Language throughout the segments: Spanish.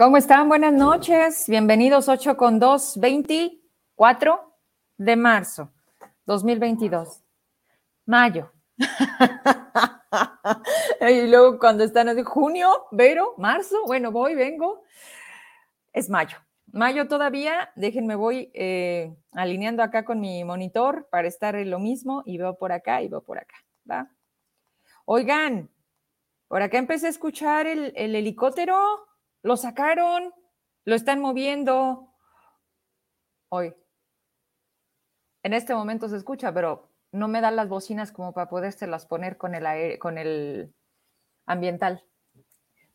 ¿Cómo están? Buenas noches. Bienvenidos 8 con 2, 24 de marzo 2022. Mayo. y luego cuando están así, junio, Vero, marzo, bueno, voy, vengo. Es mayo. Mayo todavía, déjenme, voy eh, alineando acá con mi monitor para estar en lo mismo y veo por acá y veo por acá, ¿va? Oigan, por acá empecé a escuchar el, el helicóptero lo sacaron, lo están moviendo. Hoy. En este momento se escucha, pero no me dan las bocinas como para podérselas poner con el, con el ambiental.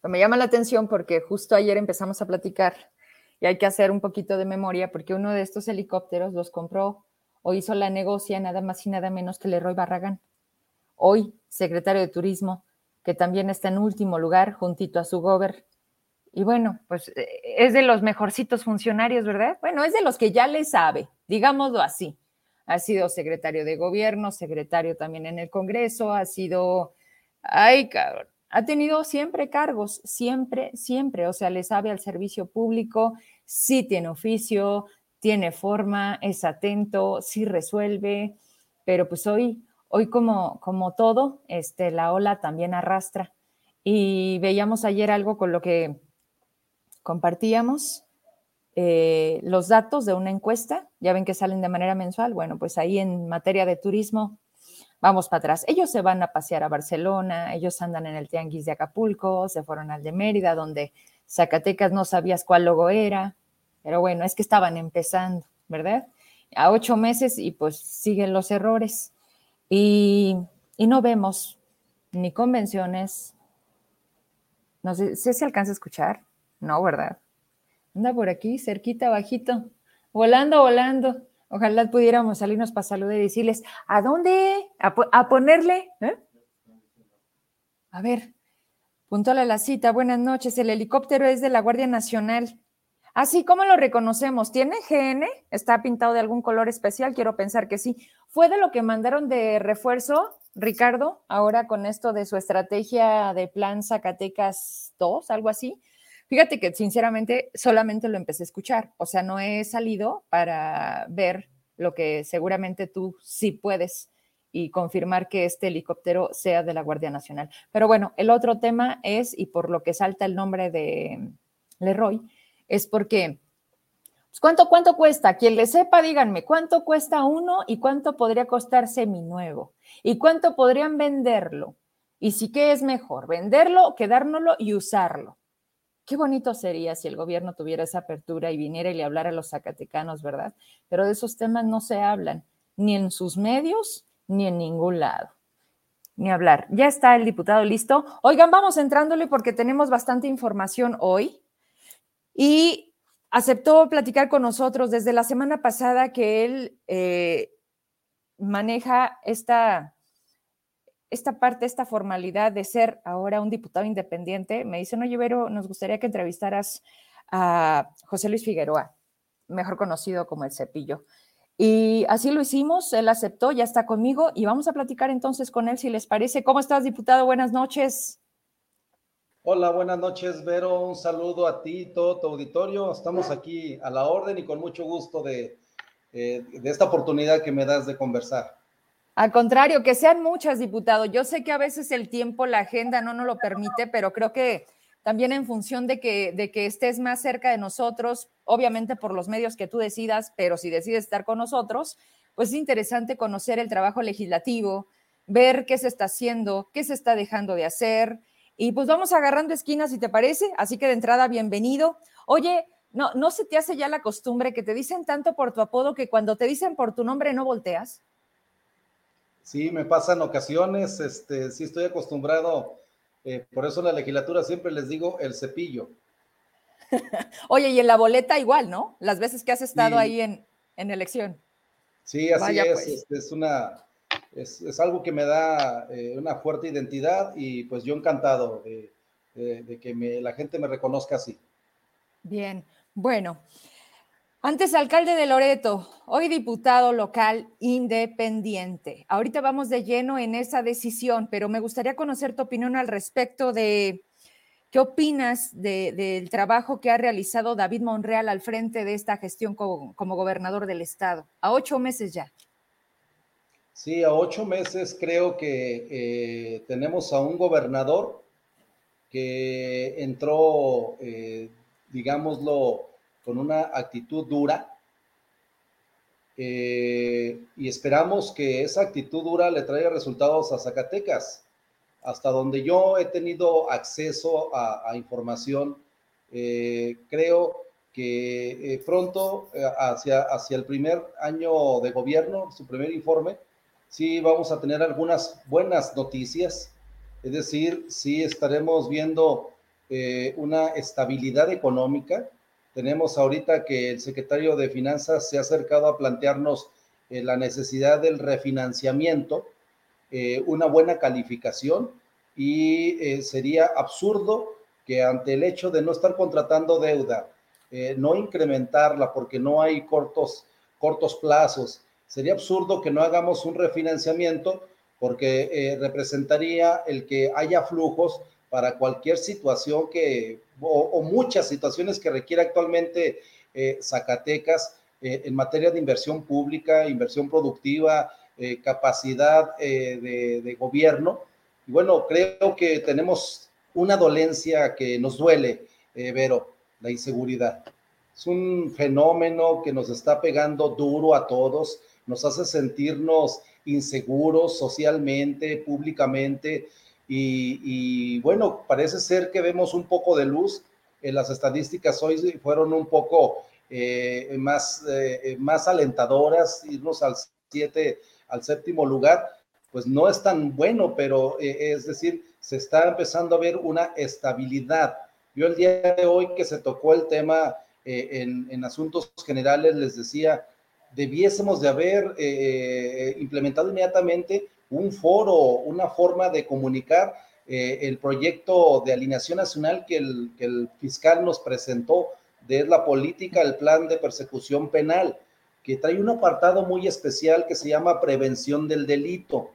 Me llama la atención porque justo ayer empezamos a platicar y hay que hacer un poquito de memoria porque uno de estos helicópteros los compró o hizo la negocia nada más y nada menos que Leroy Barragán. Hoy, secretario de Turismo, que también está en último lugar juntito a su gober y bueno, pues eh, es de los mejorcitos funcionarios, ¿verdad? Bueno, es de los que ya le sabe, digámoslo así. Ha sido secretario de gobierno, secretario también en el Congreso, ha sido, ay, cabrón, ha tenido siempre cargos, siempre, siempre, o sea, le sabe al servicio público, sí tiene oficio, tiene forma, es atento, sí resuelve, pero pues hoy, hoy como, como todo, este, la ola también arrastra. Y veíamos ayer algo con lo que compartíamos eh, los datos de una encuesta, ya ven que salen de manera mensual, bueno, pues ahí en materia de turismo, vamos para atrás. Ellos se van a pasear a Barcelona, ellos andan en el Tianguis de Acapulco, se fueron al de Mérida, donde Zacatecas no sabías cuál logo era, pero bueno, es que estaban empezando, ¿verdad? A ocho meses y pues siguen los errores. Y, y no vemos ni convenciones, no sé si se alcanza a escuchar, no, ¿verdad? Anda por aquí, cerquita, bajito, volando, volando. Ojalá pudiéramos salirnos para saludar y decirles, ¿a dónde? A, ponerle. ¿eh? A ver, puntual a la cita. Buenas noches. El helicóptero es de la Guardia Nacional. Así, ah, ¿cómo lo reconocemos? ¿Tiene GN? ¿Está pintado de algún color especial? Quiero pensar que sí. ¿Fue de lo que mandaron de refuerzo, Ricardo, ahora con esto de su estrategia de plan Zacatecas 2, algo así? Fíjate que sinceramente solamente lo empecé a escuchar, o sea, no he salido para ver lo que seguramente tú sí puedes y confirmar que este helicóptero sea de la Guardia Nacional. Pero bueno, el otro tema es, y por lo que salta el nombre de Leroy, es porque, pues, ¿cuánto, cuánto cuesta? Quien le sepa, díganme, ¿cuánto cuesta uno y cuánto podría costar nuevo ¿Y cuánto podrían venderlo? Y si qué es mejor, venderlo, quedárnoslo y usarlo. Qué bonito sería si el gobierno tuviera esa apertura y viniera y le hablara a los zacatecanos, ¿verdad? Pero de esos temas no se hablan, ni en sus medios, ni en ningún lado. Ni hablar. Ya está el diputado listo. Oigan, vamos entrándole porque tenemos bastante información hoy. Y aceptó platicar con nosotros desde la semana pasada que él eh, maneja esta esta parte, esta formalidad de ser ahora un diputado independiente, me dice, no, Vero, nos gustaría que entrevistaras a José Luis Figueroa, mejor conocido como el Cepillo. Y así lo hicimos, él aceptó, ya está conmigo y vamos a platicar entonces con él si les parece. ¿Cómo estás, diputado? Buenas noches. Hola, buenas noches, Vero. Un saludo a ti, todo tu auditorio. Estamos aquí a la orden y con mucho gusto de, eh, de esta oportunidad que me das de conversar. Al contrario, que sean muchas, diputado. Yo sé que a veces el tiempo, la agenda no nos lo permite, pero creo que también en función de que, estés más cerca de nosotros, obviamente por los medios que tú decidas, pero si decides estar con nosotros, pues es interesante conocer el trabajo legislativo, ver qué se está haciendo, qué se está dejando de hacer. Y pues vamos agarrando esquinas, si te parece. Así que de entrada, bienvenido. Oye, no, ¿no se te hace ya la costumbre que te dicen tanto por tu apodo que cuando te dicen por tu nombre no volteas? Sí, me pasan ocasiones, este, sí estoy acostumbrado, eh, por eso en la legislatura siempre les digo el cepillo. Oye, y en la boleta igual, ¿no? Las veces que has estado ahí en, en, elección. Sí, así es, pues. este, es, una, es, algo que me da eh, una fuerte identidad y pues yo encantado de, de, que me, la gente me reconozca así. Bien, bueno, antes alcalde de Loreto, hoy diputado local independiente. Ahorita vamos de lleno en esa decisión, pero me gustaría conocer tu opinión al respecto de ¿Qué opinas del trabajo que ha realizado David Monreal al frente de esta gestión como, gobernador del estado? A ocho meses ya. Sí, a ocho meses creo que eh, tenemos a un gobernador que entró, eh, digámoslo, con una actitud dura, eh, y esperamos que esa actitud dura le traiga resultados a Zacatecas. Hasta donde yo he tenido acceso a, información, eh, creo que eh, pronto, hacia, hacia el primer año de gobierno, su primer informe, sí vamos a tener algunas buenas noticias. Es decir, sí estaremos viendo una estabilidad económica, tenemos ahorita que el secretario de Finanzas se ha acercado a plantearnos eh, la necesidad del refinanciamiento, eh, una buena calificación y eh, sería absurdo que ante el hecho de no estar contratando deuda, no incrementarla porque no hay cortos, cortos plazos, sería absurdo que no hagamos un refinanciamiento porque representaría el que haya flujos para cualquier situación que, o, muchas situaciones que requiere actualmente eh, Zacatecas eh, en materia de inversión pública, inversión productiva, eh, capacidad de, gobierno. Y bueno, creo que tenemos una dolencia que nos duele, Vero, la inseguridad. Es un fenómeno que nos está pegando duro a todos, nos hace sentirnos inseguros socialmente, públicamente, y, bueno, parece ser que vemos un poco de luz. en las estadísticas hoy fueron un poco eh, más, eh, más alentadoras, irnos al, siete, al séptimo lugar, pues no es tan bueno, pero eh, es decir, se está empezando a ver una estabilidad. Yo el día de hoy que se tocó el tema en, en, asuntos generales, les decía, debiésemos de haber implementado inmediatamente un foro, una forma de comunicar eh, el proyecto de alineación nacional que el, fiscal nos presentó de la política, el plan de persecución penal, que trae un apartado muy especial que se llama prevención del delito.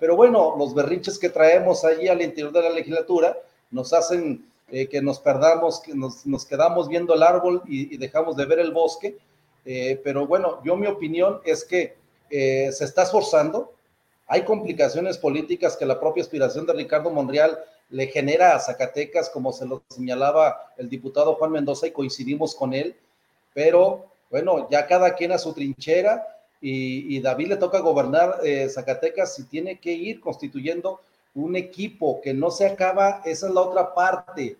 Pero bueno, los berrinches que traemos allí al interior de la legislatura nos hacen eh, que nos perdamos, que nos, quedamos viendo el árbol y, dejamos de ver el bosque. Eh, pero bueno, yo mi opinión es que se está esforzando, hay complicaciones políticas que la propia aspiración de Ricardo Monreal le genera a Zacatecas, como se lo señalaba el diputado Juan Mendoza y coincidimos con él, pero bueno, ya cada quien a su trinchera y, David le toca gobernar eh, Zacatecas y tiene que ir constituyendo un equipo que no se acaba, esa es la otra parte,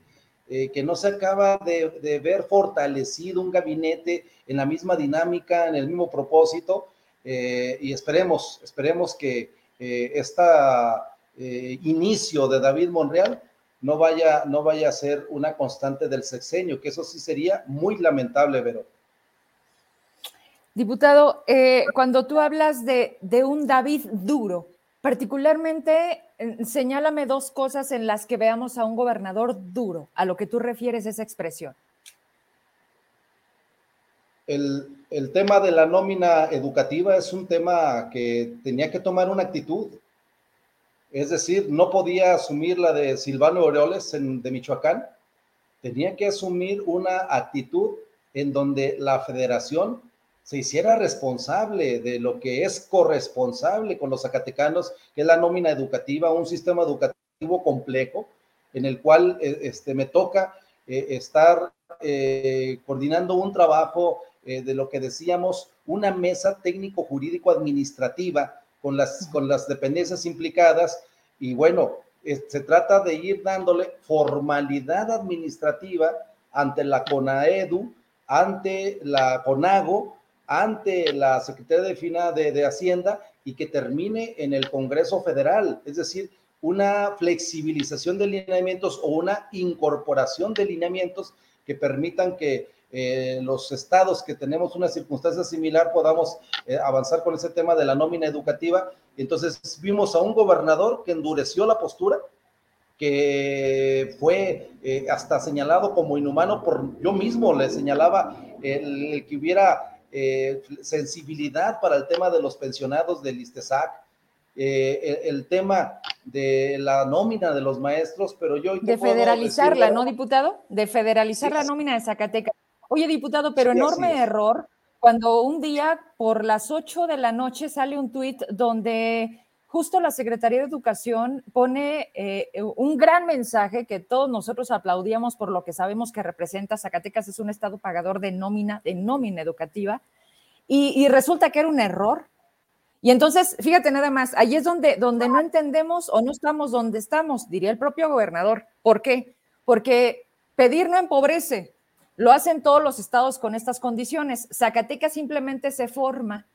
eh, que no se acaba de, ver fortalecido un gabinete en la misma dinámica, en el mismo propósito, eh, y esperemos, esperemos que este inicio de David Monreal no vaya, no vaya a ser una constante del sexenio, que eso sí sería muy lamentable, Vero. Diputado, cuando tú hablas de, de, un David duro, particularmente señálame dos cosas en las que veamos a un gobernador duro, a lo que tú refieres esa expresión el, tema de la nómina educativa es un tema que tenía que tomar una actitud. Es decir, no podía asumir la de Silvano Aureoles de Michoacán, tenía que asumir una actitud en donde la federación se hiciera responsable de lo que es corresponsable con los zacatecanos, que es la nómina educativa, un sistema educativo complejo en el cual eh, este, me toca eh, estar eh, coordinando un trabajo eh, de lo que decíamos, una mesa técnico-jurídico-administrativa con las, con las dependencias implicadas. Y bueno, se trata de ir dándole formalidad administrativa ante la CONAEDU, ante la CONAGO, ante la Secretaría de, Fina, de, de Hacienda y que termine en el Congreso Federal, es decir, una flexibilización de lineamientos o una incorporación de lineamientos que permitan que eh, los estados que tenemos una circunstancia similar podamos eh, avanzar con ese tema de la nómina educativa. Entonces vimos a un gobernador que endureció la postura, que fue eh, hasta señalado como inhumano por yo mismo, le señalaba el, que hubiera sensibilidad para el tema de los pensionados del ISTESAC, el, tema de la nómina de los maestros, pero yo... De federalizarla, ¿no, diputado? De federalizar la nómina de Zacatecas. Oye, diputado, pero enorme error cuando un día por las 8 de la noche sale un tuit donde justo la Secretaría de Educación pone eh, un gran mensaje que todos nosotros aplaudíamos por lo que sabemos que representa. Zacatecas es un estado pagador de nómina, de nómina educativa, y, resulta que era un error. Y entonces, fíjate nada más, ahí es donde, donde no entendemos o no estamos donde estamos, diría el propio gobernador. ¿Por qué? Porque pedir no empobrece, lo hacen todos los estados con estas condiciones. Zacatecas simplemente se forma.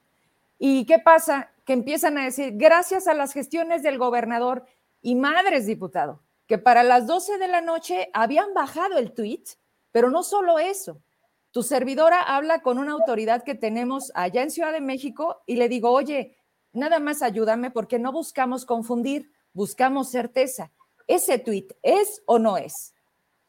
¿Y qué pasa? Que empiezan a decir, gracias a las gestiones del gobernador y madres, diputado, que para las 12 de la noche habían bajado el tweet, pero no solo eso. Tu servidora habla con una autoridad que tenemos allá en Ciudad de México y le digo, oye, nada más ayúdame porque no buscamos confundir, buscamos certeza. ¿Ese tweet es o no es?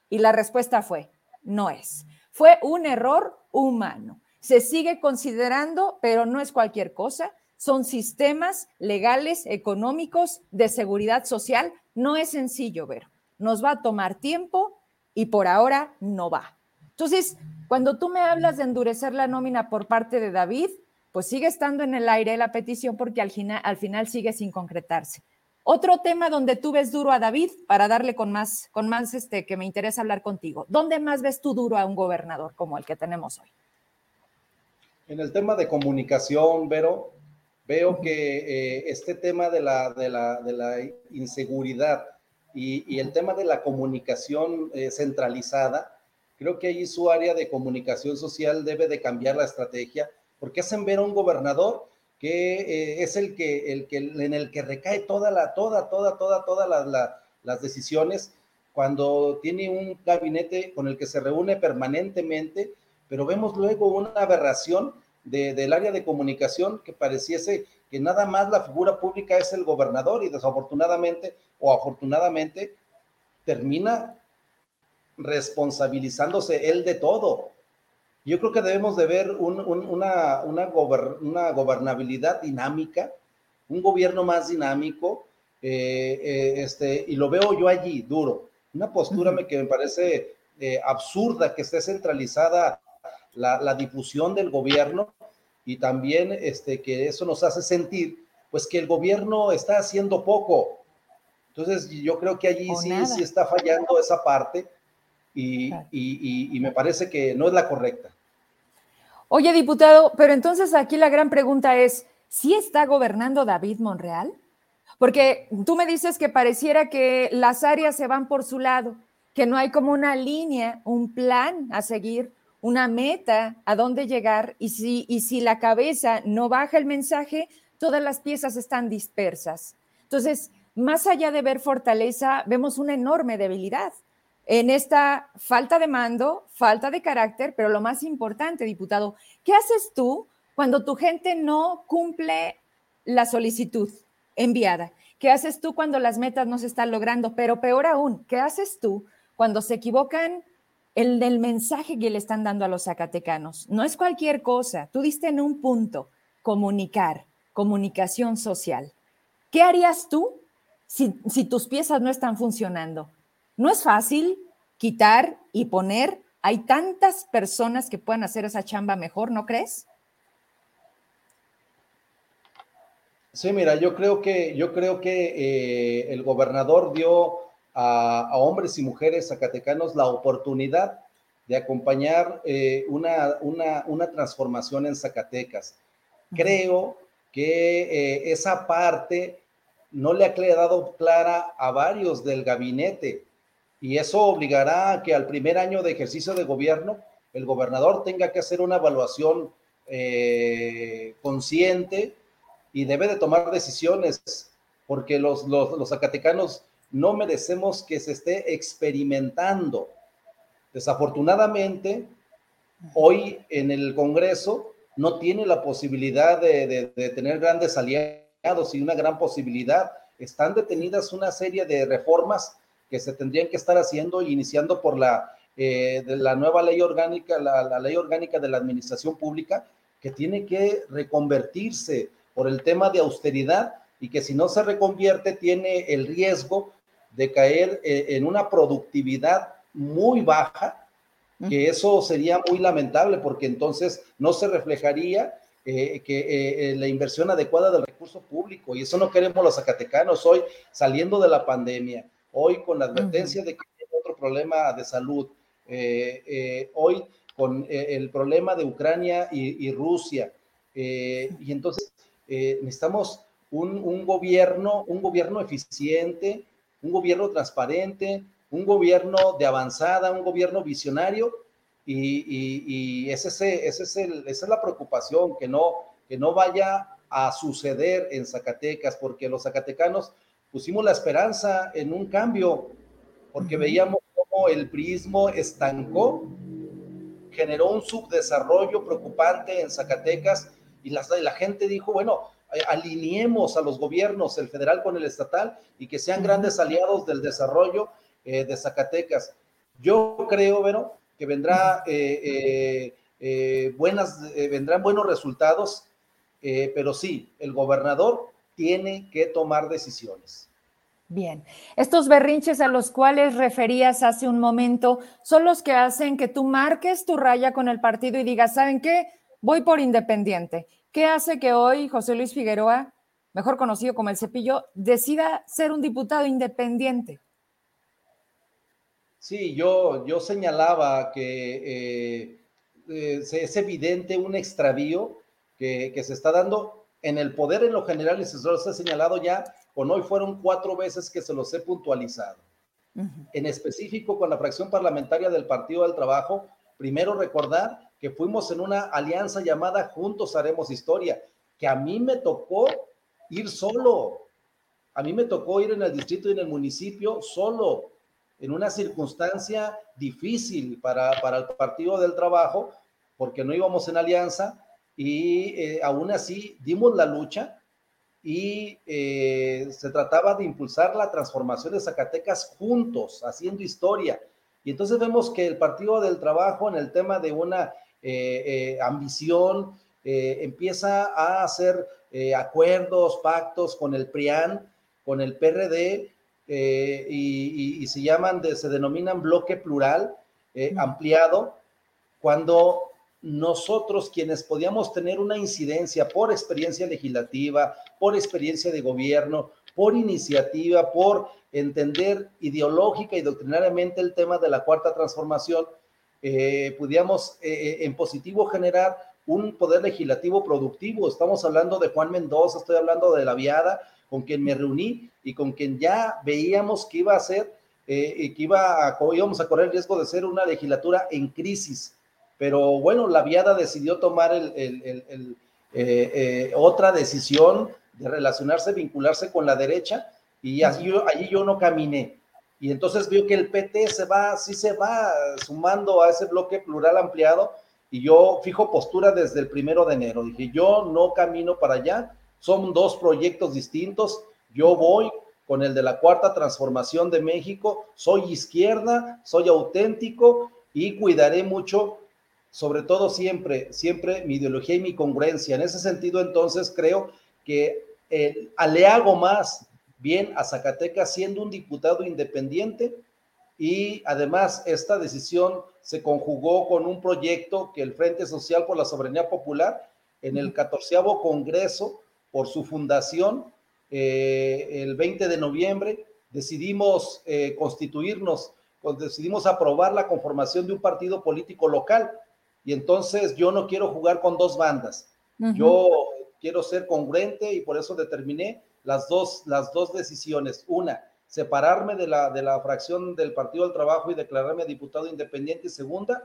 Y la respuesta fue, no es. Fue un error humano. Se sigue considerando, pero no es cualquier cosa. Son sistemas legales, económicos, de seguridad social. No es sencillo, ver. Nos va a tomar tiempo y por ahora no va. Entonces, cuando tú me hablas de endurecer la nómina por parte de David, pues sigue estando en el aire la petición porque al al final sigue sin concretarse. Otro tema donde tú ves duro a David, para darle con más, con más este, que me interesa hablar contigo. ¿Dónde más ves tú duro a un gobernador como el que tenemos hoy? En el tema de comunicación, Vero, veo que eh, este tema de la, de la, de la inseguridad y, y, el tema de la comunicación eh, centralizada, creo que ahí su área de comunicación social debe de cambiar la estrategia, porque hacen ver a un gobernador que eh, es el que, el que, en el que recae toda la, toda, toda, toda, todas las decisiones, cuando tiene un gabinete con el que se reúne permanentemente, pero vemos luego una aberración del área de comunicación que pareciese que nada más la figura pública es el gobernador y desafortunadamente o afortunadamente termina responsabilizándose él de todo. Yo creo que debemos de ver una, una, gobernabilidad dinámica, un gobierno más dinámico, eh, eh, este, y lo veo yo allí, duro. Una postura que me parece eh, absurda, que esté centralizada la, difusión del gobierno y también este, que eso nos hace sentir, pues que el gobierno está haciendo poco. Entonces, yo creo que allí sí, sí está fallando esa parte y, me parece que no es la correcta. Oye, diputado, pero entonces aquí la gran pregunta es, ¿sí está gobernando David Monreal? Porque tú me dices que pareciera que las áreas se van por su lado, que no hay como una línea, un plan a seguir, una meta a dónde llegar, y si, y si la cabeza no baja el mensaje, todas las piezas están dispersas. Entonces, más allá de ver fortaleza, vemos una enorme debilidad en esta falta de mando, falta de carácter, pero lo más importante, diputado, ¿qué haces tú cuando tu gente no cumple la solicitud enviada? ¿Qué haces tú cuando las metas no se están logrando? Pero peor aún, ¿qué haces tú cuando se equivocan el del mensaje que le están dando a los zacatecanos? No es cualquier cosa. Tú diste en un punto, comunicar, comunicación social. ¿Qué harías tú si, si tus piezas no están funcionando? No es fácil quitar y poner. Hay tantas personas que puedan hacer esa chamba mejor, ¿no crees? Sí, mira, yo creo que, yo creo que eh, el gobernador dio a, hombres y mujeres zacatecanos la oportunidad de acompañar eh, una, una, transformación en Zacatecas. Creo que eh, esa parte no le ha quedado clara a varios del gabinete y eso obligará a que al primer año de ejercicio de gobierno el gobernador tenga que hacer una evaluación eh, consciente y debe de tomar decisiones, porque los, los, los zacatecanos no merecemos que se esté experimentando. Desafortunadamente, hoy en el Congreso no tiene la posibilidad de, de tener grandes aliados y una gran posibilidad. Están detenidas una serie de reformas que se tendrían que estar haciendo, iniciando por la, eh, de la nueva ley orgánica, la, ley orgánica de la administración pública, que tiene que reconvertirse por el tema de austeridad, y que si no se reconvierte tiene el riesgo de caer eh, en una productividad muy baja, que eso sería muy lamentable porque entonces no se reflejaría eh, que la inversión adecuada del recurso público. Y eso no queremos los zacatecanos hoy saliendo de la pandemia, hoy con la advertencia de que hay otro problema de salud, hoy con el problema de Ucrania y Rusia, y entonces necesitamos un, gobierno, un gobierno eficiente, un gobierno transparente, un gobierno de avanzada, un gobierno visionario, y, ese, ese es el, esa es la preocupación, que no, que no vaya a suceder en Zacatecas, porque los zacatecanos pusimos la esperanza en un cambio, porque veíamos cómo el prismo estancó, generó un subdesarrollo preocupante en Zacatecas, y la, la gente dijo, bueno, eh, alineemos a los gobiernos, el federal con el estatal, y que sean grandes aliados del desarrollo eh, de Zacatecas. Yo creo, Vero, que vendrá, eh, buenas, vendrán buenos resultados, pero sí, el gobernador tiene que tomar decisiones. Bien, estos berrinches a los cuales referías hace un momento son los que hacen que tú marques tu raya con el partido y digas, ¿saben qué? Voy por independiente. ¿Qué hace que hoy José Luis Figueroa, mejor conocido como el Cepillo, decida ser un diputado independiente? Sí, yo, yo señalaba que eh, eh, es evidente un extravío que, se está dando en el poder en lo general y se los ha señalado ya, con hoy fueron cuatro veces que se los he puntualizado. En específico con la fracción parlamentaria del Partido del Trabajo, primero recordar que fuimos en una alianza llamada Juntos Haremos Historia, que a mí me tocó ir solo. A mí me tocó ir en el distrito y en el municipio solo, en una circunstancia difícil para, el Partido del Trabajo, porque no íbamos en alianza y eh, aún así dimos la lucha y eh, se trataba de impulsar la transformación de Zacatecas juntos, haciendo historia. Y entonces vemos que el Partido del Trabajo en el tema de una eh, eh, ambición, empieza a hacer acuerdos, pactos con el PRIAN, con el PRD, y, se llaman, se denominan bloque plural ampliado, cuando nosotros quienes podíamos tener una incidencia por experiencia legislativa, por experiencia de gobierno, por iniciativa, por entender ideológica y doctrinariamente el tema de la cuarta transformación, eh, pudiéramos eh, eh, en positivo generar un poder legislativo productivo. Estamos hablando de Juan Mendoza, estoy hablando de la Viada, con quien me reuní y con quien ya veíamos que iba a ser, que iba a, íbamos a correr el riesgo de ser una legislatura en crisis. Pero bueno, la Viada decidió tomar el, otra decisión de relacionarse, vincularse con la derecha y allí allí yo no caminé y entonces vio que el PT se va, sí se va sumando a ese bloque plural ampliado y yo fijo postura desde el primero de enero. Dije, yo no camino para allá, son dos proyectos distintos, yo voy con el de la cuarta transformación de México, soy izquierda, soy auténtico y cuidaré mucho, sobre todo siempre, siempre mi ideología y mi congruencia. En ese sentido, entonces creo que eh, le hago más bien a Zacatecas siendo un diputado independiente y además esta decisión se conjugó con un proyecto que el Frente Social por la Soberanía Popular en el 14 Congreso por su fundación eh, el 20 de noviembre decidimos eh, constituirnos, decidimos aprobar la conformación de un partido político local y entonces yo no quiero jugar con dos bandas, yo quiero ser congruente y por eso determiné las dos, las dos decisiones. Una, separarme de la, de la fracción del Partido del Trabajo y declararme diputado independiente. Y segunda,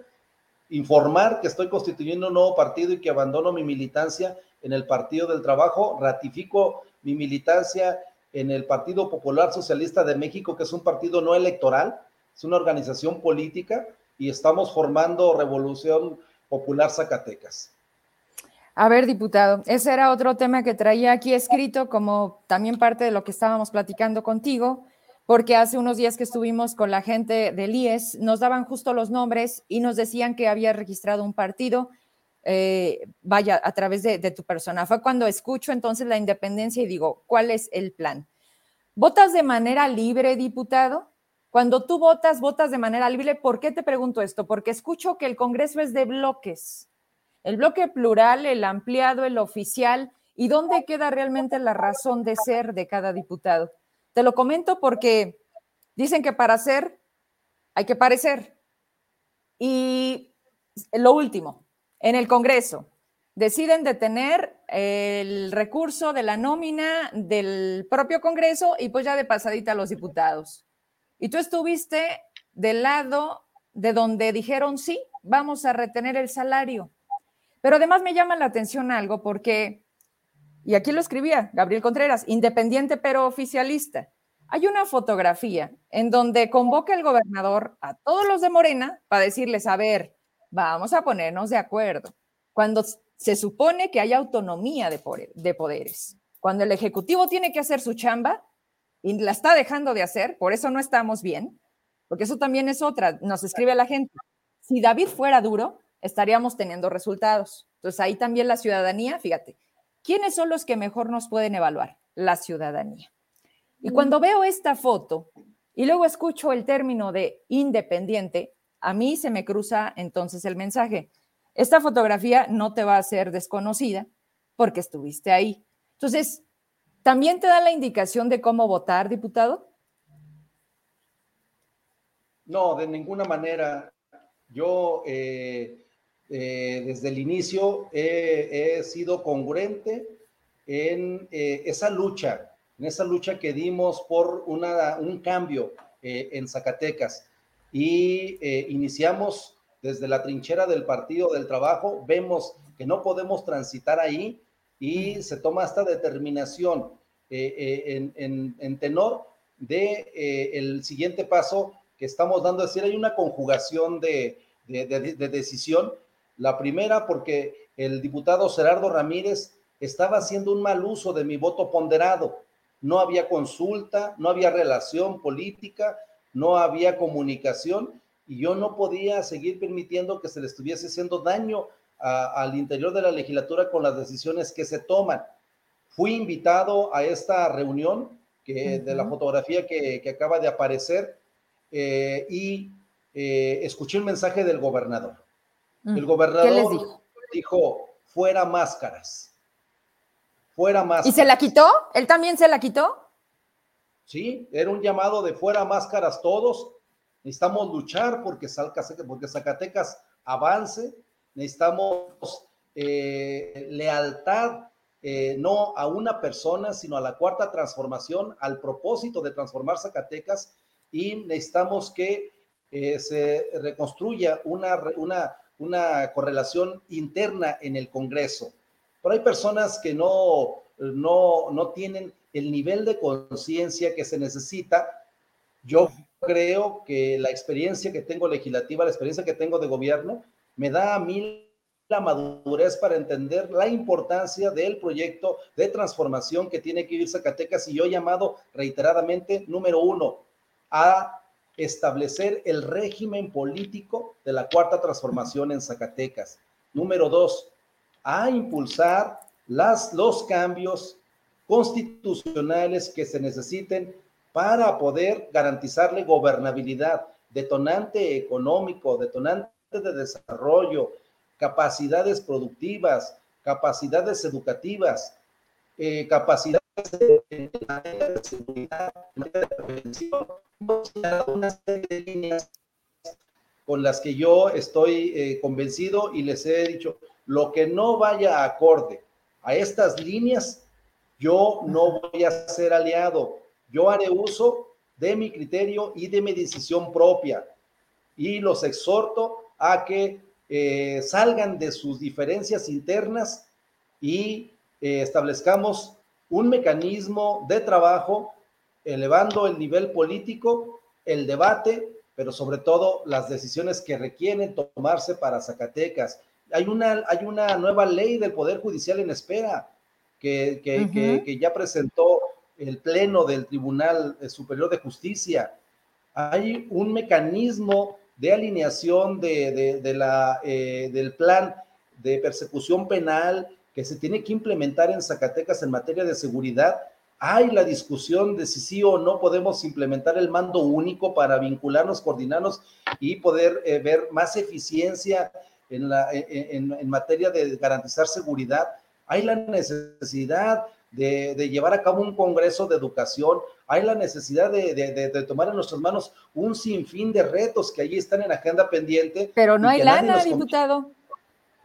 informar que estoy constituyendo un nuevo partido y que abandono mi militancia en el Partido del Trabajo. Ratifico mi militancia en el Partido Popular Socialista de México, que es un partido no electoral, es una organización política y estamos formando Revolución Popular Zacatecas. A ver, diputado, ese era otro tema que traía aquí escrito como también parte de lo que estábamos platicando contigo, porque hace unos días que estuvimos con la gente del IES, nos daban justo los nombres y nos decían que había registrado un partido eh, vaya, a través de, de tu persona. Fue cuando escucho entonces la independencia y digo, ¿cuál es el plan? ¿Votas de manera libre, diputado? Cuando tú votas, votas de manera libre. ¿Por qué te pregunto esto? Porque escucho que el Congreso es de bloques. El bloque plural, el ampliado, el oficial. ¿Y dónde queda realmente la razón de ser de cada diputado? Te lo comento porque dicen que para ser hay que parecer. Y lo último, en el Congreso, deciden detener el recurso de la nómina del propio Congreso y pues ya de pasadita a los diputados. Y tú estuviste del lado de donde dijeron, sí, vamos a retener el salario. Pero además me llama la atención algo porque, y aquí lo escribía Gabriel Contreras, independiente pero oficialista. Hay una fotografía en donde convoca el gobernador a todos los de Morena para decirles, a ver, vamos a ponernos de acuerdo. Cuando se supone que hay autonomía de, poderes, cuando el Ejecutivo tiene que hacer su chamba, y la está dejando de hacer, por eso no estamos bien, porque eso también es otra, nos escribe la gente. Si David fuera duro, estaríamos teniendo resultados. Entonces ahí también la ciudadanía, fíjate, ¿quiénes son los que mejor nos pueden evaluar? La ciudadanía. Y cuando veo esta foto y luego escucho el término de independiente, a mí se me cruza entonces el mensaje. Esta fotografía no te va a ser desconocida porque estuviste ahí. Entonces, ¿También te da la indicación de cómo votar, diputado? No, de ninguna manera. Yo eh, eh, desde el inicio he, sido congruente en eh, esa lucha, en esa lucha que dimos por un cambio en Zacatecas. Y iniciamos desde la trinchera del Partido del Trabajo, vemos que no podemos transitar ahí y se toma esta determinación eh, eh, en, tenor de eh, el siguiente paso que estamos dando, es decir, hay una conjugación de, decisión. La primera, porque el diputado Gerardo Ramírez estaba haciendo un mal uso de mi voto ponderado. No había consulta, no había relación política, no había comunicación y yo no podía seguir permitiendo que se le estuviese haciendo daño al interior de la legislatura con las decisiones que se toman. Fui invitado a esta reunión que, de la fotografía que, acaba de aparecer eh, y eh, escuché un mensaje del gobernador. Mm. El gobernador dijo? dijo, fuera máscaras. Fuera máscaras. ¿Y se la quitó? ¿Él también se la quitó? Sí, era un llamado de fuera máscaras todos. Necesitamos luchar porque, porque Zacatecas avance necesitamos eh, lealtad, eh, no a una persona, sino a la cuarta transformación, al propósito de transformar Zacatecas y necesitamos que eh, se reconstruya una, una, una correlación interna en el Congreso. Pero hay personas que no, no, no tienen el nivel de conciencia que se necesita. Yo creo que la experiencia que tengo legislativa, la experiencia que tengo de gobierno, me da a mí la madurez para entender la importancia del proyecto de transformación que tiene que vivir Zacatecas y yo he llamado reiteradamente, número uno, a establecer el régimen político de la cuarta transformación en Zacatecas. Número dos, a impulsar las, los cambios constitucionales que se necesiten para poder garantizarle gobernabilidad, detonante económico, detonante de desarrollo, capacidades productivas, capacidades educativas, eh, capacidades de, seguridad, de prevención, una serie de líneas con las que yo estoy eh, convencido y les he dicho, lo que no vaya acorde a estas líneas, yo no voy a ser aliado. Yo haré uso de mi criterio y de mi decisión propia. Y los exhorto a que eh, salgan de sus diferencias internas y eh, establezcamos un mecanismo de trabajo elevando el nivel político, el debate, pero sobre todo las decisiones que requieren tomarse para Zacatecas. Hay una, hay una nueva ley del Poder Judicial en espera que, que ya presentó el Pleno del Tribunal Superior de Justicia. Hay un mecanismo de alineación de, la, eh, del plan de persecución penal que se tiene que implementar en Zacatecas en materia de seguridad, hay la discusión de si sí o no podemos implementar el mando único para vincularnos, coordinarnos y poder eh, ver más eficiencia en, la, en, materia de garantizar seguridad. Hay la necesidad de, llevar a cabo un congreso de educación, hay la necesidad de, tomar en nuestras manos un sinfín de retos que allí están en agenda pendiente. Pero no hay lana, diputado.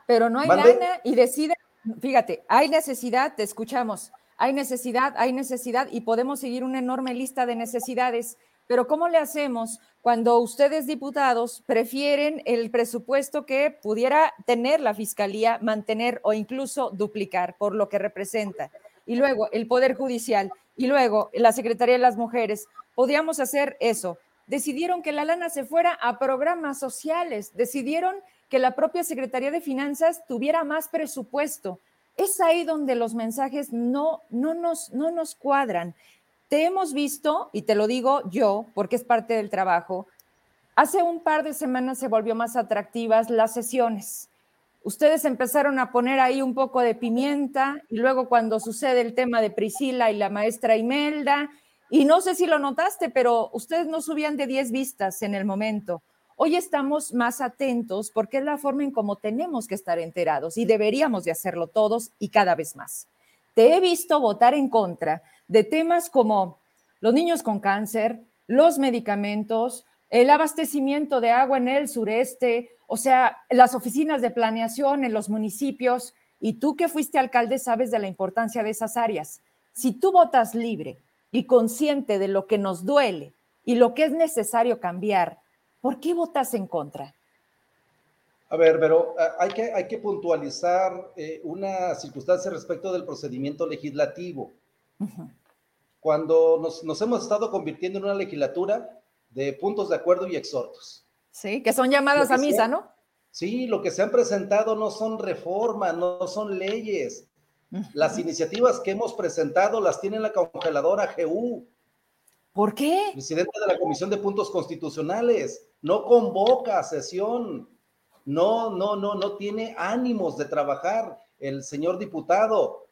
Pero no hay lana y decide, fíjate, hay necesidad, te escuchamos hay necesidad, hay necesidad y podemos seguir una enorme lista de necesidades. Pero ¿cómo le hacemos cuando ustedes diputados prefieren el presupuesto que pudiera tener la Fiscalía, mantener o incluso duplicar por lo que representa? Y luego el Poder Judicial y luego la Secretaría de las Mujeres. Podríamos hacer eso. Decidieron que la lana se fuera a programas sociales, decidieron que la propia Secretaría de Finanzas tuviera más presupuesto es ahí donde los mensajes no, no, nos, no nos cuadran. Te hemos visto, y te lo digo yo, porque es parte del trabajo, hace un par de semanas se volvió más atractivas las sesiones. Ustedes empezaron a poner ahí un poco de pimienta y luego cuando sucede el tema de Priscila y la maestra Imelda, y no sé si lo notaste, pero ustedes no subían de 10 vistas en el momento. Hoy estamos más atentos porque es la forma en cómo tenemos que estar enterados y deberíamos de hacerlo todos y cada vez más. Te he visto votar en contra de temas como los niños con cáncer, los medicamentos, el abastecimiento de agua en el sureste, o sea, las oficinas de planeación en los municipios. Y tú que fuiste alcalde sabes de la importancia de esas áreas. Si tú votas libre y consciente de lo que nos duele y lo que es necesario cambiar ¿Por qué votas en contra? A ver, pero ah, hay que, hay que puntualizar eh, una circunstancia respecto del procedimiento legislativo. Cuando nos, nos, hemos estado convirtiendo en una legislatura de puntos de acuerdo y exhortos. Sí, que son llamadas a misa, ¿no? Sí, lo que se han presentado no son reformas, no son leyes. Las iniciativas que hemos presentado las tiene la congeladora GU. ¿Por qué? Presidente de la Comisión de Puntos Constitucionales no convoca sesión, no, no, no, no tiene ánimos de trabajar el señor diputado.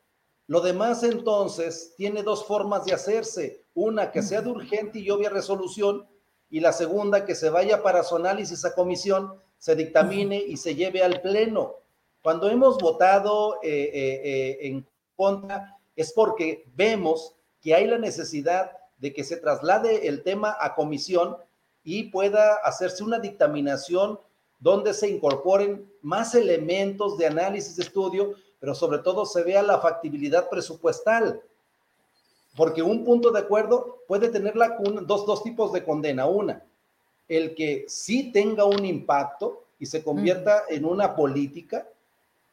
Lo demás entonces tiene dos formas de hacerse, una que sea de urgente y obvia resolución y la segunda que se vaya para su análisis a comisión, se dictamine y se lleve al pleno. Cuando hemos votado eh, eh, eh, en contra es porque vemos que hay la necesidad de que se traslade el tema a comisión y pueda hacerse una dictaminación donde se incorporen más elementos de análisis de estudio, pero sobre todo se vea la factibilidad presupuestal. Porque un punto de acuerdo puede tener la, dos, dos tipos de condena. Una, el que sí tenga un impacto y se convierta en una política,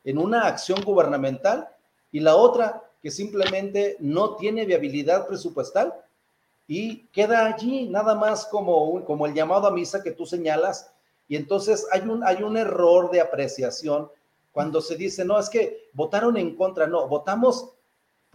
en una acción gubernamental, y la otra, que simplemente no tiene viabilidad presupuestal y queda allí nada más como, como el llamado a misa que tú señalas. Y entonces hay un, hay un error de apreciación cuando se dice, no, es que votaron en contra, no, votamos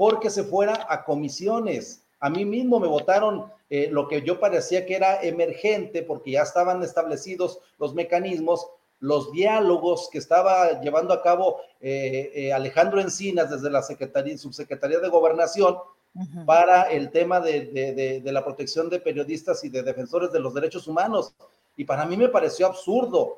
porque se fuera a comisiones. A mí mismo me votaron eh, lo que yo parecía que era emergente porque ya estaban establecidos los mecanismos, los diálogos que estaba llevando a cabo eh, eh, Alejandro Encinas desde la Secretaría, Subsecretaría de Gobernación, para el tema de, la protección de periodistas y de defensores de los derechos humanos. Y para mí me pareció absurdo.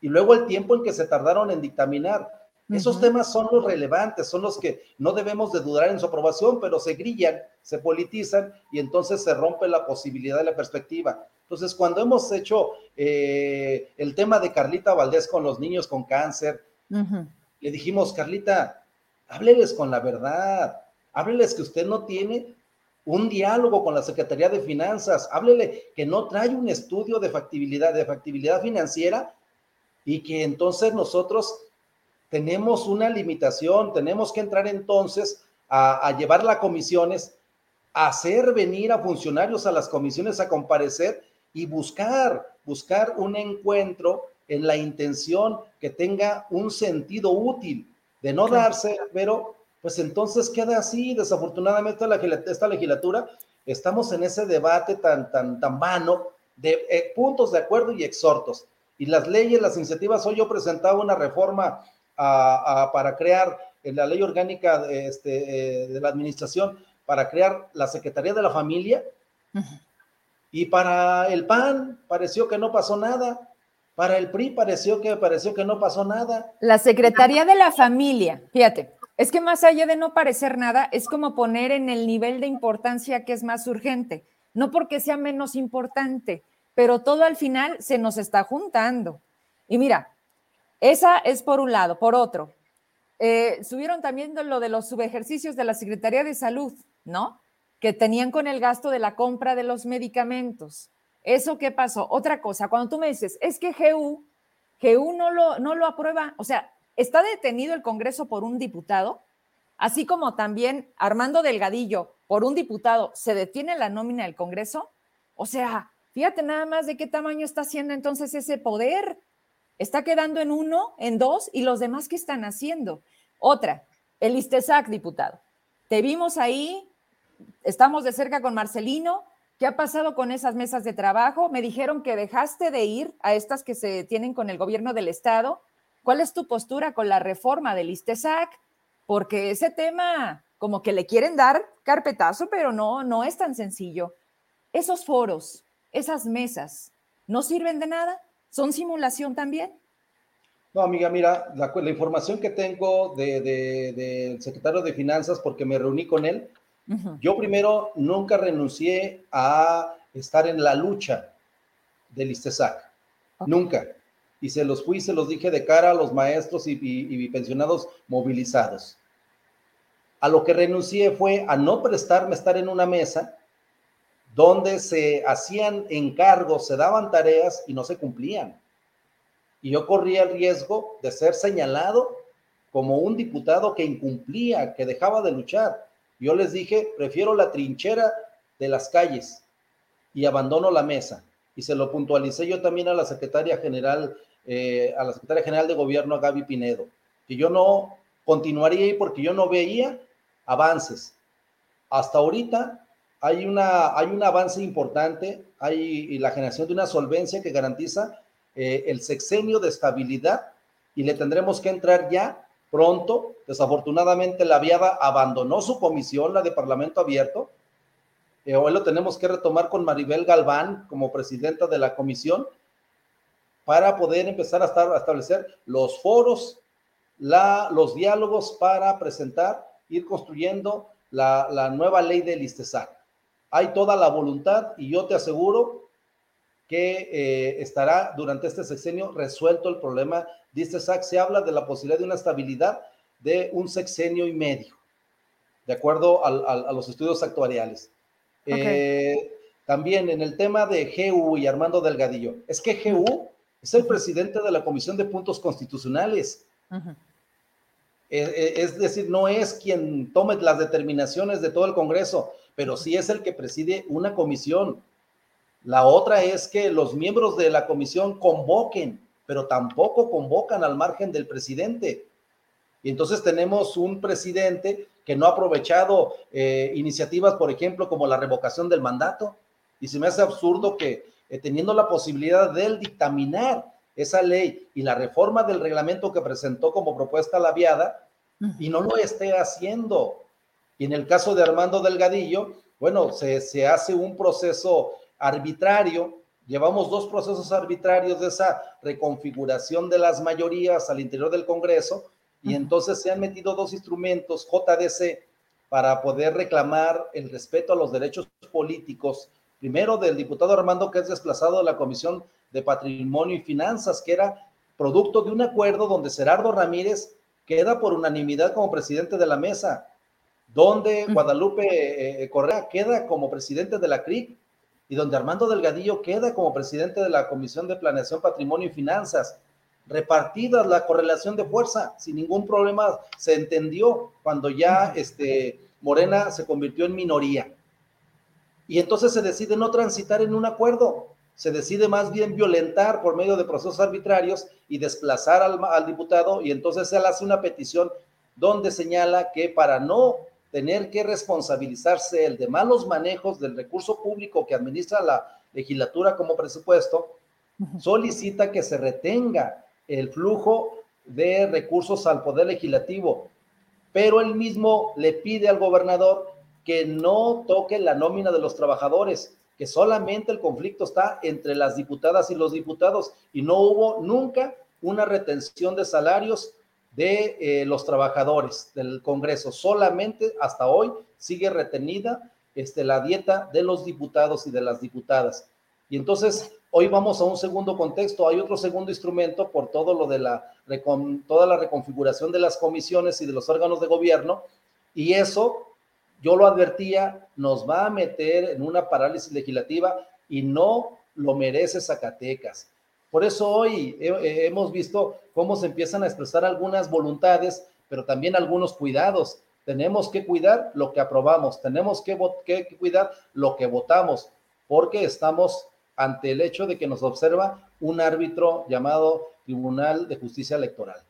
Y luego el tiempo en que se tardaron en dictaminar. Esos temas son los relevantes, son los que no debemos de dudar en su aprobación, pero se grillan, se politizan y entonces se rompe la posibilidad de la perspectiva. Entonces, cuando hemos hecho eh, el tema de Carlita Valdés con los niños con cáncer, le dijimos, Carlita, hábleles con la verdad, hábleles que usted no tiene un diálogo con la Secretaría de Finanzas, háblele que no trae un estudio de factibilidad, de factibilidad financiera y que entonces nosotros tenemos una limitación, tenemos que entrar entonces a, a llevar las comisiones, a hacer venir a funcionarios a las comisiones a comparecer y buscar, buscar un encuentro en la intención que tenga un sentido útil, de no darse, pero pues entonces queda así, desafortunadamente esta legislatura, estamos en ese debate tan, tan, tan vano de eh, puntos de acuerdo y exhortos. Y las leyes, las iniciativas, hoy yo presentaba una reforma para crear en la ley orgánica de, este, de la administración, para crear la Secretaría de la Familia. Y para el PAN pareció que no pasó nada. Para el PRI pareció que, pareció que no pasó nada. La Secretaría de la Familia, fíjate, es que más allá de no parecer nada, es como poner en el nivel de importancia que es más urgente. No porque sea menos importante, pero todo al final se nos está juntando. Y mira, esa es por un lado. Por otro, eh, subieron también lo de los subejercicios de la Secretaría de Salud, ¿no? Que tenían con el gasto de la compra de los medicamentos. ¿Eso qué pasó? Otra cosa, cuando tú me dices, es que GU, GU no lo, no lo aprueba, o sea, está detenido el Congreso por un diputado, así como también Armando Delgadillo por un diputado se detiene la nómina del Congreso. O sea, fíjate nada más de qué tamaño está haciendo entonces ese poder. Está quedando en uno, en dos, y los demás qué están haciendo. Otra, el ISTESAC, diputado. Te vimos ahí, estamos de cerca con Marcelino. ¿Qué ha pasado con esas mesas de trabajo? Me dijeron que dejaste de ir a estas que se tienen con el gobierno del Estado. ¿Cuál es tu postura con la reforma del ISTESAC? Porque ese tema, como que le quieren dar carpetazo, pero no, no es tan sencillo. Esos foros, esas mesas, ¿no sirven de nada? ¿Son simulación también? No, amiga, mira, la, información que tengo del de, secretario de Finanzas, porque me reuní con él, yo primero nunca renuncié a estar en la lucha del ISTESAC, nunca. Y se los fui, se los dije de cara a los maestros y, y pensionados movilizados. A lo que renuncié fue a no prestarme estar en una mesa donde se hacían encargos, se daban tareas y no se cumplían. Y yo corría el riesgo de ser señalado como un diputado que incumplía, que dejaba de luchar. Yo les dije, prefiero la trinchera de las calles y abandono la mesa. Y se lo puntualicé yo también a la secretaria general, eh, a la secretaria general de gobierno, Gaby Pinedo, que yo no continuaría ahí porque yo no veía avances. Hasta ahorita hay, una, hay un avance importante, hay la generación de una solvencia que garantiza eh, el sexenio de estabilidad y le tendremos que entrar ya pronto. Desafortunadamente la Viada abandonó su comisión, la de Parlamento Abierto. Eh, hoy lo tenemos que retomar con Maribel Galván como presidenta de la comisión para poder empezar a, estar, a establecer los foros, la, los diálogos para presentar, ir construyendo la, la nueva ley del ISTESAC hay toda la voluntad y yo te aseguro que eh, estará durante este sexenio resuelto el problema de este SAC. Se habla de la posibilidad de una estabilidad de un sexenio y medio, de acuerdo a los estudios actuariales. Eh, también en el tema de GU y Armando Delgadillo, es que GU es el presidente de la Comisión de Puntos Constitucionales. Eh, es decir, no es quien tome las determinaciones de todo el Congreso pero sí es el que preside una comisión. La otra es que los miembros de la comisión convoquen, pero tampoco convocan al margen del presidente. Y entonces tenemos un presidente que no ha aprovechado eh, iniciativas, por ejemplo, como la revocación del mandato. Y se me hace absurdo que eh, teniendo la posibilidad de dictaminar esa ley y la reforma del reglamento que presentó como propuesta la viada, y no lo esté haciendo. Y en el caso de Armando Delgadillo, bueno, se, hace un proceso arbitrario. Llevamos dos procesos arbitrarios de esa reconfiguración de las mayorías al interior del Congreso y entonces se han metido dos instrumentos JDC para poder reclamar el respeto a los derechos políticos. Primero del diputado Armando, que es desplazado de la Comisión de Patrimonio y Finanzas, que era producto de un acuerdo donde Gerardo Ramírez queda por unanimidad como presidente de la mesa donde Guadalupe eh, eh, Correa queda como presidente de la CRIC y donde Armando Delgadillo queda como presidente de la Comisión de Planeación, Patrimonio y Finanzas. Repartidas la correlación de fuerza, sin ningún problema se entendió cuando ya este, Morena se convirtió en minoría. Y entonces se decide no transitar en un acuerdo, se decide más bien violentar por medio de procesos arbitrarios y desplazar al, al diputado y entonces él hace una petición donde señala que para no tener que responsabilizarse el de malos manejos del recurso público que administra la legislatura como presupuesto, solicita que se retenga el flujo de recursos al Poder Legislativo, pero él mismo le pide al gobernador que no toque la nómina de los trabajadores, que solamente el conflicto está entre las diputadas y los diputados y no hubo nunca una retención de salarios de eh, los trabajadores del Congreso. Solamente hasta hoy sigue retenida este, la dieta de los diputados y de las diputadas. Y entonces hoy vamos a un segundo contexto. Hay otro segundo instrumento por todo lo de la toda la reconfiguración de las comisiones y de los órganos de gobierno. Y eso, yo lo advertía, nos va a meter en una parálisis legislativa y no lo merece Zacatecas. Por eso hoy hemos visto cómo se empiezan a expresar algunas voluntades, pero también algunos cuidados. Tenemos que cuidar lo que aprobamos, tenemos que, que cuidar lo que votamos, porque estamos ante el hecho de que nos observa un árbitro llamado Tribunal de Justicia Electoral.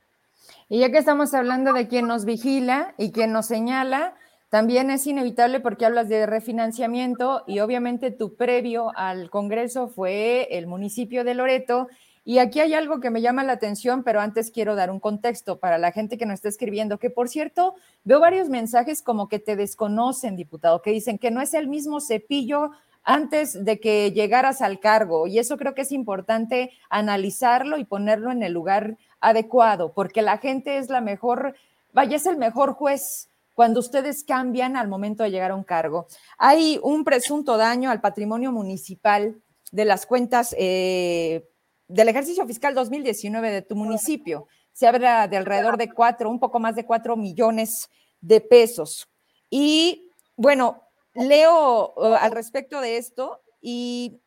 Y ya que estamos hablando de quien nos vigila y quien nos señala, también es inevitable porque hablas de refinanciamiento y obviamente tu previo al Congreso fue el municipio de Loreto. Y aquí hay algo que me llama la atención, pero antes quiero dar un contexto para la gente que nos está escribiendo, que por cierto, veo varios mensajes como que te desconocen, diputado, que dicen que no es el mismo cepillo antes de que llegaras al cargo. Y eso creo que es importante analizarlo y ponerlo en el lugar adecuado, porque la gente es la mejor, vaya, es el mejor juez cuando ustedes cambian al momento de llegar a un cargo. Hay un presunto daño al patrimonio municipal de las cuentas eh, del ejercicio fiscal 2019 de tu municipio. Se habla de alrededor de cuatro, un poco más de cuatro millones de pesos. Y bueno, leo uh, al respecto de esto y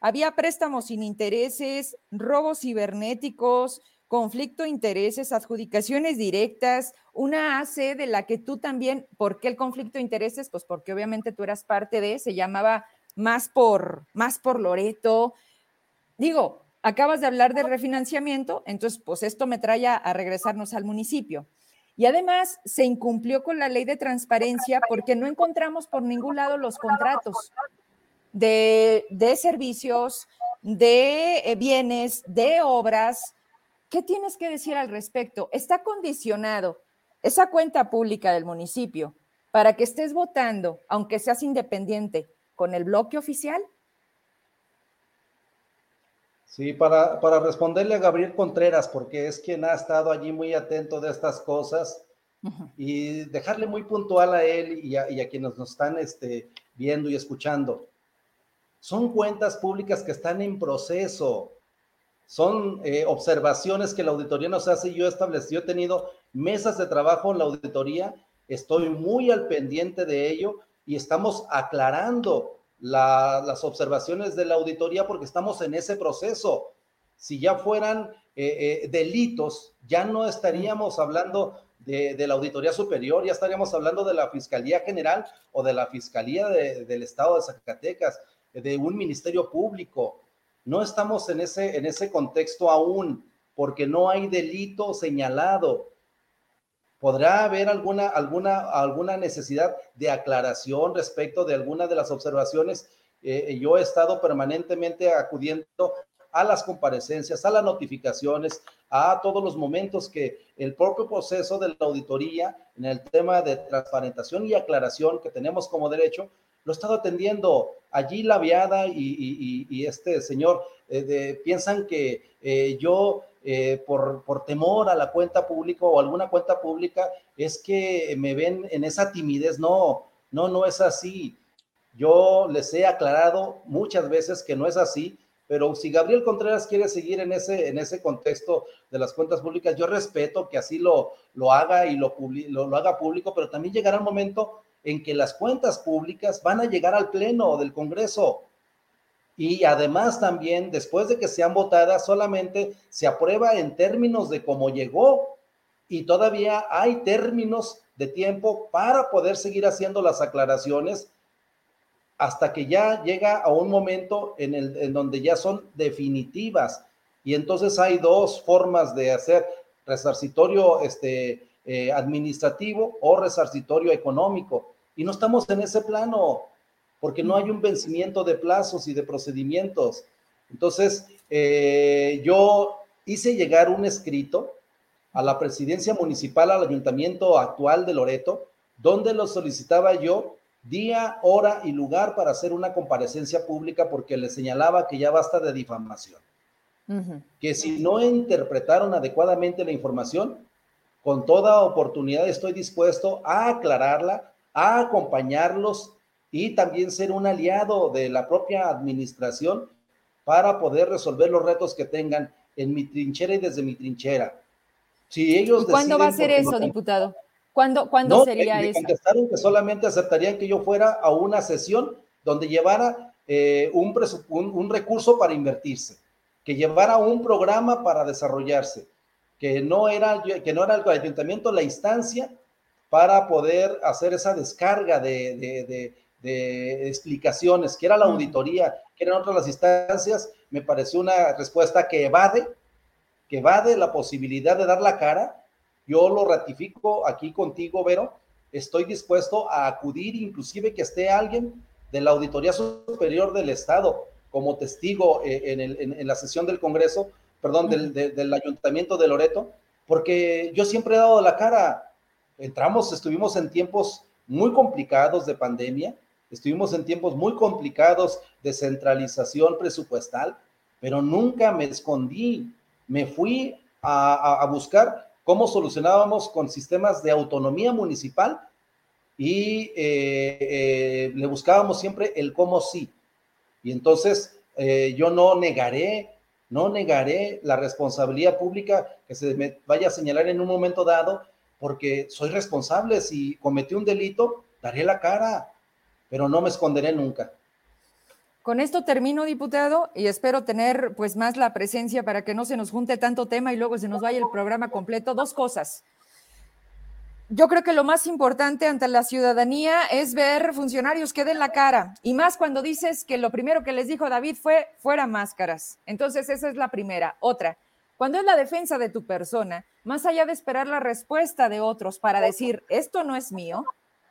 había préstamos sin intereses, robos cibernéticos, conflicto de intereses, adjudicaciones directas, una AC de la que tú también, ¿por qué el conflicto de intereses? Pues porque obviamente tú eras parte de, se llamaba más por, más por Loreto. Digo, acabas de hablar del refinanciamiento, entonces pues esto me trae a, regresarnos al municipio. Y además se incumplió con la ley de transparencia porque no encontramos por ningún lado los contratos de, de servicios, de eh, bienes, de obras, ¿Qué tienes que decir al respecto? ¿Está condicionado esa cuenta pública del municipio para que estés votando, aunque seas independiente, con el bloque oficial? Sí, para, para responderle a Gabriel Contreras, porque es quien ha estado allí muy atento de estas cosas y dejarle muy puntual a él y a, quienes nos están este, viendo y escuchando. Son cuentas públicas que están en proceso son eh, observaciones que la auditoría nos hace. Yo he he tenido mesas de trabajo en la auditoría, estoy muy al pendiente de ello y estamos aclarando las observaciones de la auditoría porque estamos en ese proceso. Si ya fueran eh, eh, delitos, ya no estaríamos hablando de, la Auditoría Superior, ya estaríamos hablando de la Fiscalía General o de la Fiscalía del Estado de Zacatecas, de un Ministerio Público. No estamos en ese, en ese contexto aún, porque no hay delito señalado. ¿Podrá haber alguna, alguna, alguna necesidad de aclaración respecto de alguna de las observaciones? Eh, yo he estado permanentemente acudiendo a las comparecencias, a las notificaciones, a todos los momentos que el propio proceso de la auditoría en el tema de transparentación y aclaración que tenemos como derecho, lo he estado atendiendo. Allí la viada y, este señor eh, piensan que eh, yo, eh, por, por, temor a la cuenta pública o alguna cuenta pública, es que me ven en esa timidez. No, no, no es así. Yo les he aclarado muchas veces que no es así, pero si Gabriel Contreras quiere seguir en ese, en ese contexto de las cuentas públicas, yo respeto que así lo, lo haga y lo, lo, lo haga público, pero también llegará un momento en que las cuentas públicas van a llegar al Pleno del Congreso. Y además también, después de que sean votadas, solamente se aprueba en términos de cómo llegó. Y todavía hay términos de tiempo para poder seguir haciendo las aclaraciones hasta que ya llega a un momento en, el, en donde ya son definitivas. Y entonces hay dos formas de hacer resarcitorio este, eh, administrativo o resarcitorio económico. Y no estamos en ese plano, porque no hay un vencimiento de plazos y de procedimientos. Entonces, eh, yo hice llegar un escrito a la presidencia municipal, al ayuntamiento actual de Loreto, donde lo solicitaba yo día, hora y lugar para hacer una comparecencia pública porque le señalaba que ya basta de difamación. Que si no interpretaron adecuadamente la información, con toda oportunidad estoy dispuesto a aclararla, a acompañarlos y también ser un aliado de la propia administración para poder resolver los retos que tengan en mi trinchera y desde mi trinchera. Si ellos ¿Cuándo va a ser eso, diputado? ¿Cuándo, ¿cuándo sería eso? contestaron que solamente aceptarían que yo fuera a una sesión donde llevara eh, un, un, recurso para invertirse, que llevara un programa para desarrollarse, que no era, que no era el ayuntamiento la instancia para poder hacer esa descarga de, de explicaciones, que era la auditoría, que eran otras las instancias, me pareció una respuesta que evade, que evade la posibilidad de dar la cara yo lo ratifico aquí contigo, Vero. Estoy dispuesto a acudir, inclusive que esté alguien de la Auditoría Superior del Estado como testigo eh, en, la sesión del Congreso, perdón, del, Ayuntamiento de Loreto, porque yo siempre he dado la cara. Entramos, estuvimos en tiempos muy complicados de pandemia, estuvimos en tiempos muy complicados de centralización presupuestal, pero nunca me escondí, me fui a buscar cómo solucionábamos con sistemas de autonomía municipal y eh, eh, le buscábamos siempre el cómo sí. Y entonces eh, yo no negaré, no negaré la responsabilidad pública que se me vaya a señalar en un momento dado, porque soy responsable. Si cometí un delito, daré la cara, pero no me esconderé nunca. Con esto termino, diputado, y espero tener pues más la presencia para que no se nos junte tanto tema y luego se nos vaya el programa completo. Dos cosas. Yo creo que lo más importante ante la ciudadanía es ver funcionarios que den la cara, y más cuando dices que lo primero que les dijo David fue fuera máscaras. Entonces, esa es la primera. Otra, cuando es la defensa de tu persona, más allá de esperar la respuesta de otros para decir, esto no es mío,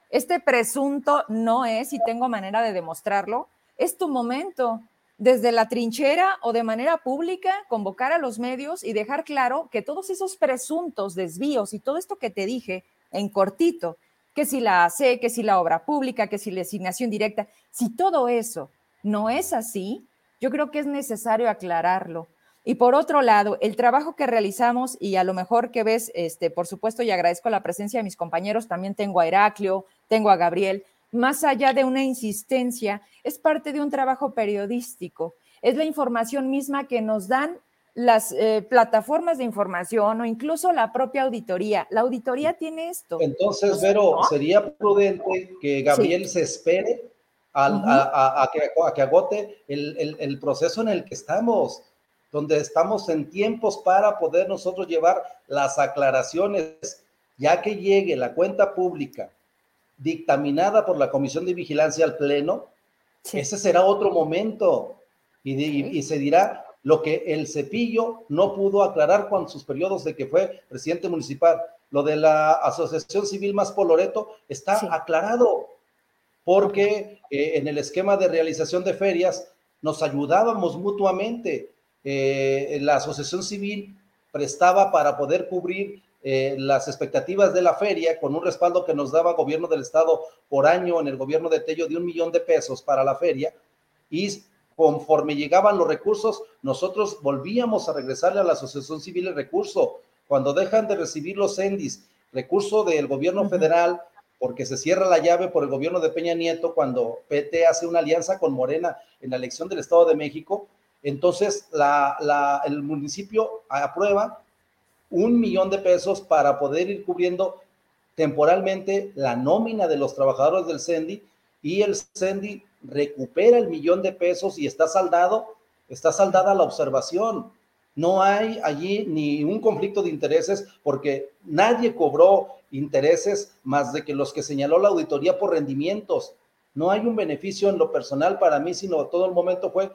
este presunto no es y tengo manera de demostrarlo, es tu momento desde la trinchera o de manera pública convocar a los medios y dejar claro que todos esos presuntos desvíos y todo esto que te dije en cortito, que si la AC, que si la obra pública, que si la asignación directa, si todo eso no es así, yo creo que es necesario aclararlo. Y por otro lado, el trabajo que realizamos y a lo mejor que ves, este, por supuesto, y agradezco la presencia de mis compañeros, también tengo a Heraclio, tengo a Gabriel, más allá de una insistencia, es parte de un trabajo periodístico. Es la información misma que nos dan las eh, plataformas de información o incluso la propia auditoría. La auditoría tiene esto. Entonces, Vero, sería prudente que Gabriel se espere a, que, agote el, proceso en el que estamos, donde estamos en tiempos para poder nosotros llevar las aclaraciones, ya que llegue la cuenta pública dictaminada por la Comisión de Vigilancia al Pleno, ese será otro momento. Y, se dirá lo que el cepillo no pudo aclarar con sus periodos de que fue presidente municipal. Lo de la Asociación Civil Más Poloreto está aclarado porque eh, en el esquema de realización de ferias nos ayudábamos mutuamente. Eh, la Asociación Civil prestaba para poder cubrir eh, las expectativas de la feria con un respaldo que nos daba gobierno del estado por año en el gobierno de Tello de un millón de pesos para la feria y conforme llegaban los recursos, nosotros volvíamos a regresarle a la Asociación Civil el recurso. Cuando dejan de recibir los ENDIS, recurso del gobierno federal, porque se cierra la llave por el gobierno de Peña Nieto cuando PT hace una alianza con Morena en la elección del Estado de México, entonces el municipio aprueba un millón de pesos para poder ir cubriendo temporalmente la nómina de los trabajadores del CENDI y el CENDI recupera el millón de pesos y está saldado, está saldada la observación. No hay allí ni un conflicto de intereses porque nadie cobró intereses más de que los que señaló la auditoría por rendimientos. No hay un beneficio en lo personal para mí, sino todo el momento fue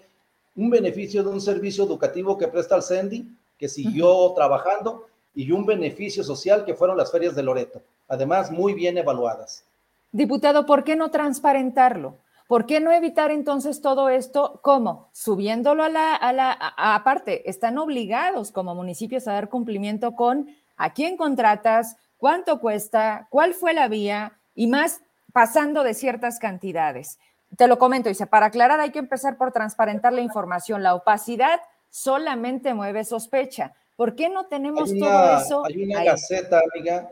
un beneficio de un servicio educativo que presta el CENDI que siguió trabajando y un beneficio social que fueron las ferias de Loreto, además muy bien evaluadas. Diputado, ¿por qué no transparentarlo? ¿Por qué no evitar entonces todo esto? ¿Cómo? Subiéndolo a la, a la, aparte, están obligados como municipios a dar cumplimiento con a quién contratas, cuánto cuesta, cuál fue la vía y más pasando de ciertas cantidades. Te lo comento, dice, para aclarar hay que empezar por transparentar la información. La opacidad solamente mueve sospecha. ¿Por qué no tenemos todo eso? Hay una gaceta, amiga,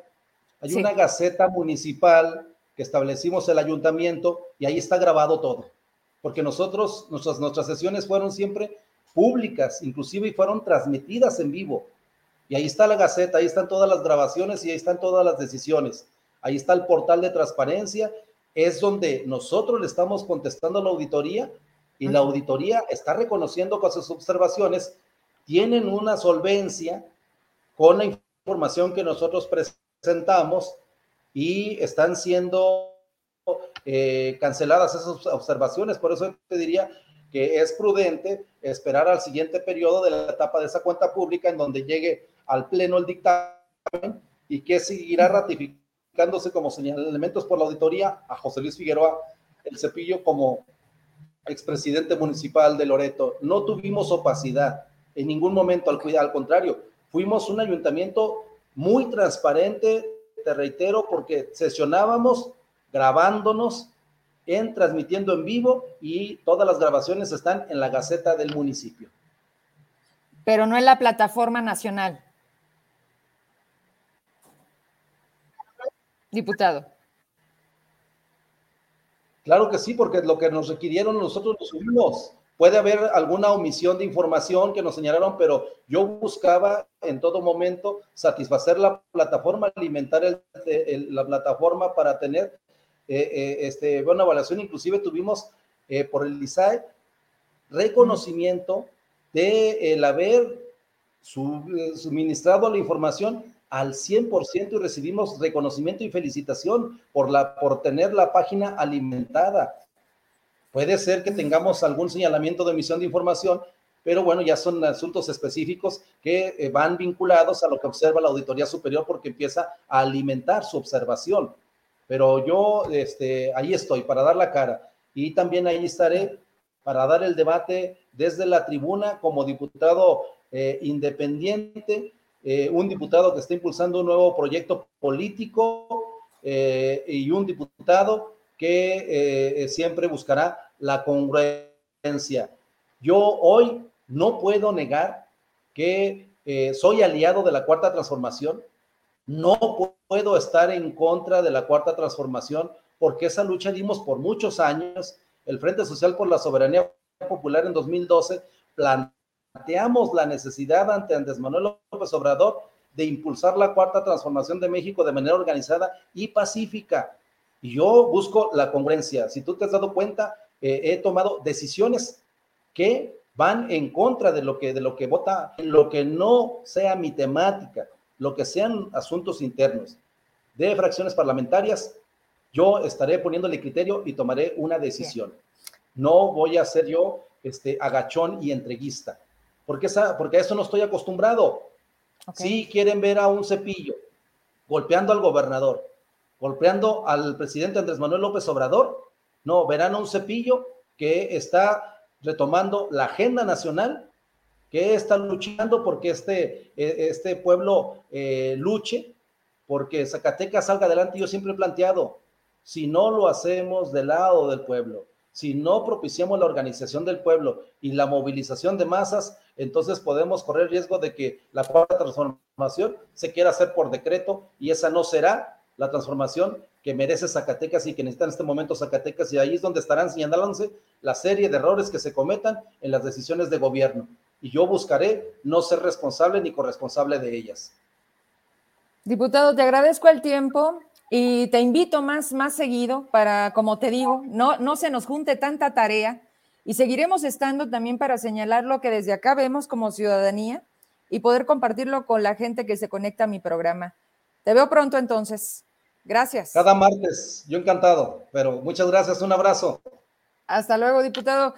hay una gaceta municipal que establecimos el ayuntamiento y ahí está grabado todo. Porque nosotros, nuestras, nuestras sesiones fueron siempre públicas, inclusive y fueron transmitidas en vivo. Y ahí está la Gaceta, ahí están todas las grabaciones y ahí están todas las decisiones. Ahí está el portal de transparencia, es donde nosotros le estamos contestando a la auditoría y la auditoría está reconociendo con sus observaciones, tienen una solvencia con la información que nosotros presentamos y están siendo eh, canceladas esas observaciones. Por eso te diría que es prudente esperar al siguiente periodo de la etapa de esa cuenta pública en donde llegue al pleno el dictamen y que seguirá ratificándose como señalamientos por la auditoría a José Luis Figueroa el Cepillo como expresidente municipal de Loreto. No tuvimos opacidad en ningún momento, al, al contrario, fuimos un ayuntamiento muy transparente, te reitero, porque sesionábamos grabándonos en transmitiendo en vivo y todas las grabaciones están en la Gaceta del municipio. Pero no en la plataforma nacional. Diputado. Claro que sí, porque lo que nos requirieron nosotros lo subimos. Puede haber alguna omisión de información que nos señalaron, pero yo buscaba en todo momento satisfacer la plataforma, alimentar la plataforma para tener eh, eh, este, buena evaluación. Inclusive tuvimos eh, por el ISAE reconocimiento de haber suministrado la información al 100% y recibimos reconocimiento y felicitación por, la, por tener la página alimentada. Puede ser que tengamos algún señalamiento de emisión de información, pero bueno, ya son asuntos específicos que eh, van vinculados a lo que observa la Auditoría Superior porque empieza a alimentar su observación. Pero yo este, ahí estoy para dar la cara y también ahí estaré para dar el debate desde la tribuna como diputado eh, independiente eh, un diputado que está impulsando un nuevo proyecto político eh, y un diputado que eh, siempre buscará la congruencia. Yo hoy no puedo negar que soy aliado de la cuarta transformación, no puedo estar en contra de la cuarta transformación porque esa lucha dimos por muchos años. El Frente Social por la Soberanía Popular en 2012 planteó planteamos la necesidad ante Andrés Manuel López Obrador de impulsar la cuarta transformación de México de manera organizada y pacífica. Y yo busco la congruencia. Si tú te has dado cuenta, eh, he tomado decisiones que van en contra de lo que de lo que vota, lo que no sea mi temática, lo que sean asuntos internos de fracciones parlamentarias, yo estaré poniéndole criterio y tomaré una decisión. No voy a ser yo este agachón y entreguista porque, esa, porque a eso no estoy acostumbrado. Si quieren ver a un cepillo golpeando al gobernador, golpeando al presidente Andrés Manuel López Obrador, no, verán a un cepillo que está retomando la agenda nacional, que está luchando porque este, e, este pueblo eh, luche, porque Zacatecas salga adelante. Yo siempre he planteado, si no lo hacemos del lado del pueblo, si no propiciamos la organización del pueblo y la movilización de masas, entonces podemos correr riesgo de que la cuarta transformación se quiera hacer por decreto y esa no será la transformación que merece Zacatecas y que necesita en este momento Zacatecas y ahí es donde estarán señalándose la serie de errores que se cometan en las decisiones de gobierno. Y yo buscaré no ser responsable ni corresponsable de ellas. Diputado, te agradezco el tiempo. Y te invito más, más seguido para, como te digo, no, no se nos junte tanta tarea y seguiremos estando también para señalar lo que desde acá vemos como ciudadanía y poder compartirlo con la gente que se conecta a mi programa. Te veo pronto entonces. Gracias. Cada martes, yo encantado, pero muchas gracias, un abrazo. Hasta luego, diputado.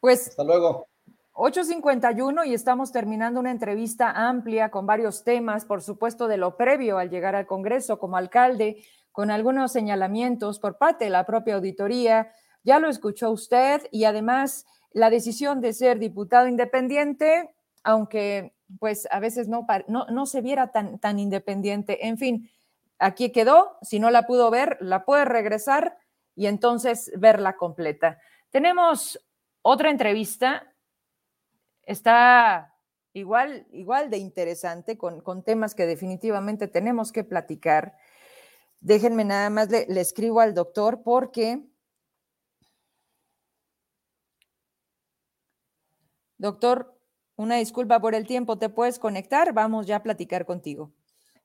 Pues. Hasta luego. 8.51 y estamos terminando una entrevista amplia con varios temas, por supuesto, de lo previo al llegar al Congreso como alcalde, con algunos señalamientos por parte de la propia auditoría. Ya lo escuchó usted y además la decisión de ser diputado independiente, aunque pues a veces no, no, no se viera tan, tan independiente. En fin, aquí quedó, si no la pudo ver, la puede regresar y entonces verla completa. Tenemos otra entrevista, está igual, igual de interesante, con, temas que definitivamente tenemos que platicar. Déjenme nada más, le, le escribo al doctor porque... Doctor, una disculpa por el tiempo, ¿te puedes conectar? Vamos ya a platicar contigo.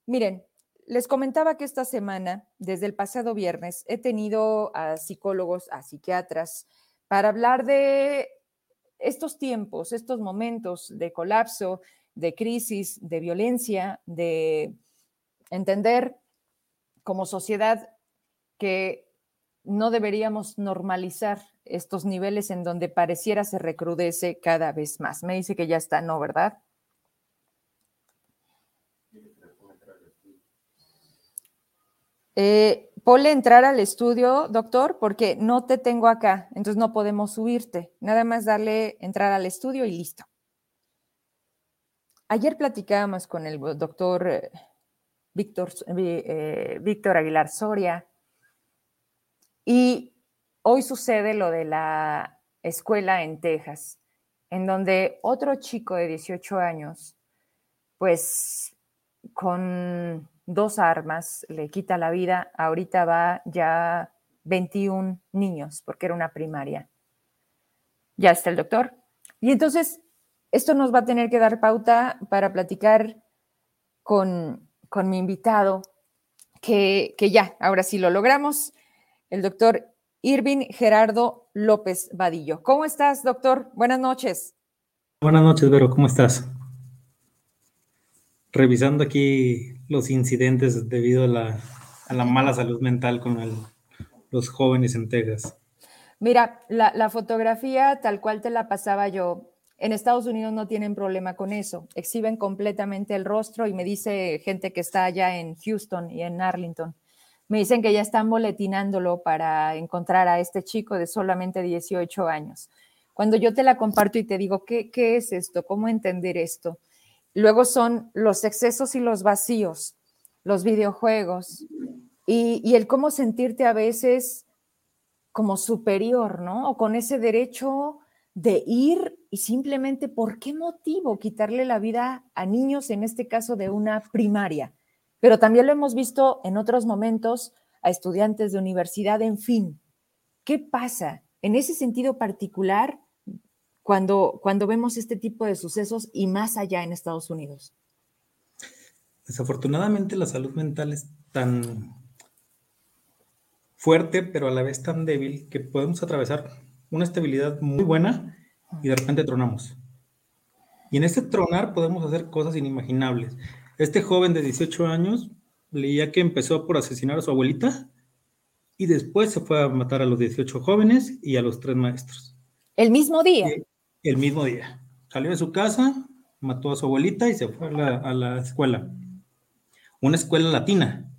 Miren, les comentaba que esta semana, desde el pasado viernes, he tenido a psicólogos, a psiquiatras, para hablar de estos tiempos, estos momentos de colapso, de crisis, de violencia, de entender como sociedad que no deberíamos normalizar estos niveles en donde pareciera se recrudece cada vez más. Me dice que ya está, ¿no, verdad? Eh, ponle entrar al estudio, doctor, porque no te tengo acá, entonces no podemos subirte. Nada más darle entrar al estudio y listo. Ayer platicábamos con el doctor eh, Víctor, eh, Víctor Aguilar Soria y Hoy sucede lo de la escuela en Texas, en donde otro chico de 18 años, pues con dos armas le quita la vida. Ahorita va ya 21 niños, porque era una primaria. Ya está el doctor. Y entonces, esto nos va a tener que dar pauta para platicar con, mi invitado, que, que ya, ahora sí lo logramos, el doctor Irving Gerardo López Vadillo. ¿Cómo estás, doctor? Buenas noches. Buenas noches, Vero, ¿cómo estás? Revisando aquí los incidentes debido a la, mala salud mental con los jóvenes en Texas. Mira, la, fotografía tal cual te la pasaba yo, en Estados Unidos no tienen problema con eso, exhiben completamente el rostro y me dice gente que está allá en Houston y en Arlington me dicen que ya están boletinándolo para encontrar a este chico de solamente 18 años. Cuando yo te la comparto y te digo, ¿qué, qué es esto? ¿Cómo entender esto? Luego son los excesos y los vacíos, los videojuegos y, y el cómo sentirte a veces como superior, ¿no? O con ese derecho de ir y simplemente, ¿por qué motivo quitarle la vida a niños, en este caso de una primaria? pero también lo hemos visto en otros momentos a estudiantes de universidad, en fin. ¿Qué pasa en ese sentido particular cuando, cuando vemos este tipo de sucesos y más allá en Estados Unidos? Desafortunadamente la salud mental es tan fuerte, pero a la vez tan débil que podemos atravesar una estabilidad muy buena y de repente tronamos. Y en ese tronar podemos hacer cosas inimaginables. Este joven de 18 años leía que empezó por asesinar a su abuelita y después se fue a matar a los 18 jóvenes y a los tres maestros. ¿El mismo día? El mismo día. Salió de su casa, mató a su abuelita y se fue a la, escuela. Una escuela latina.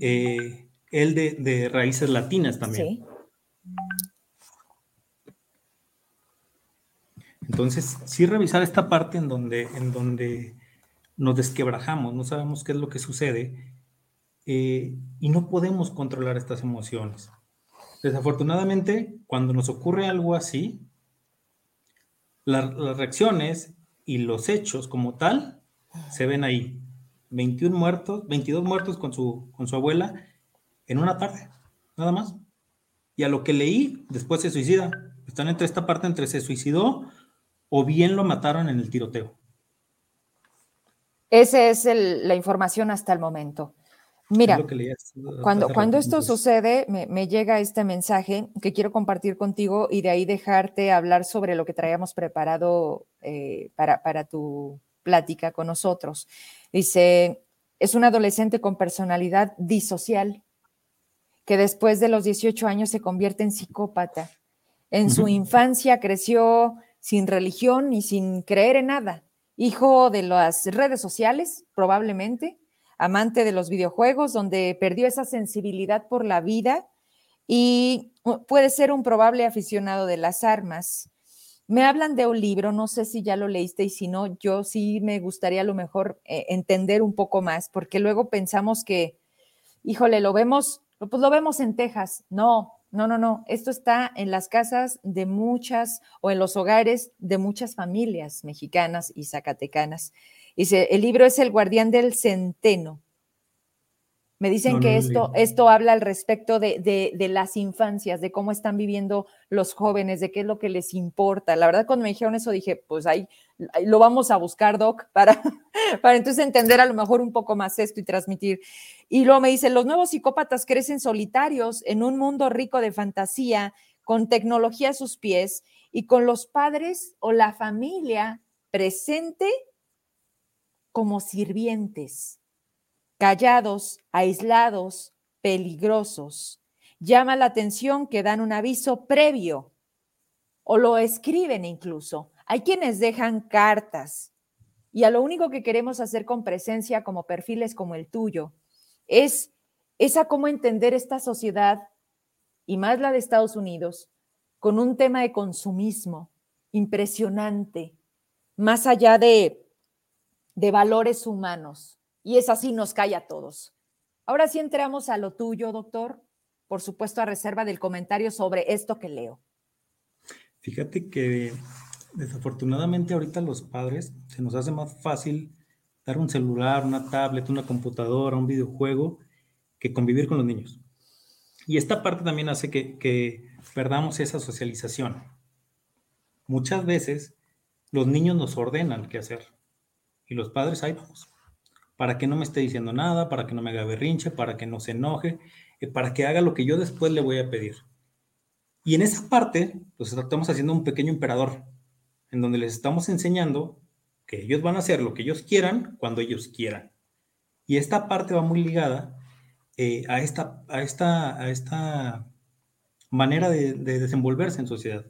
Eh, él de, raíces latinas también. Sí. Entonces, sí revisar esta parte en donde, en donde nos desquebrajamos, no sabemos qué es lo que sucede eh, y no podemos controlar estas emociones. Desafortunadamente, cuando nos ocurre algo así, las reacciones y los hechos como tal se ven ahí. 21 muertos, 22 muertos con su, con su abuela en una tarde, nada más. Y a lo que leí, después se suicida. Están entre esta parte entre se suicidó o bien lo mataron en el tiroteo. Esa es la información hasta el momento. Mira, cuando, cuando esto sucede, me, llega este mensaje que quiero compartir contigo y de ahí dejarte hablar sobre lo que traíamos preparado eh, para, para tu plática con nosotros. Dice, es un adolescente con personalidad disocial que después de los 18 años se convierte en psicópata. En su infancia creció sin religión y sin creer en nada hijo de las redes sociales, probablemente, amante de los videojuegos, donde perdió esa sensibilidad por la vida y puede ser un probable aficionado de las armas. me hablan de un libro, no sé si ya lo leíste y si no, yo sí me gustaría a lo mejor eh, entender un poco más, porque luego pensamos que, híjole, lo vemos, pues lo vemos en Texas. No, no, no, no. Esto está en las casas de muchas o en los hogares de muchas familias mexicanas y zacatecanas. Dice, el libro es El guardián del centeno me dicen que esto, esto habla al respecto de, las infancias, de cómo están viviendo los jóvenes, de qué es lo que les importa. La verdad, cuando me dijeron eso, dije, pues ahí, lo vamos a buscar, Doc, para, para entonces entender a lo mejor un poco más esto y transmitir. Y luego me dice, los nuevos psicópatas crecen solitarios en un mundo rico de fantasía, con tecnología a sus pies y con los padres o la familia presente como sirvientes callados, aislados, peligrosos. Llama la atención que dan un aviso previo o lo escriben incluso. Hay quienes dejan cartas y a lo único que queremos hacer con presencia como perfiles como el tuyo es, esa cómo entender esta sociedad y más la de Estados Unidos con un tema de consumismo impresionante, más allá de, de valores humanos y es así nos cae a todos. Ahora sí entramos a lo tuyo, doctor, por supuesto a reserva del comentario sobre esto que leo. Fíjate que desafortunadamente ahorita los padres se nos hace más fácil dar un celular, una tablet, una computadora, un videojuego, que convivir con los niños. Y esta parte también hace que, que perdamos esa socialización. Muchas veces los niños nos ordenan qué hacer y los padres ahí vamos para que no me esté diciendo nada, para que no me haga berrinche, para que no se enoje, eh, para que haga lo que yo después le voy a pedir. Y en esa parte, pues estamos haciendo un pequeño emperador, en donde les estamos enseñando que ellos van a hacer lo que ellos quieran cuando ellos quieran. Y esta parte va muy ligada eh, a, esta, a, esta, a esta manera de, de desenvolverse en sociedad,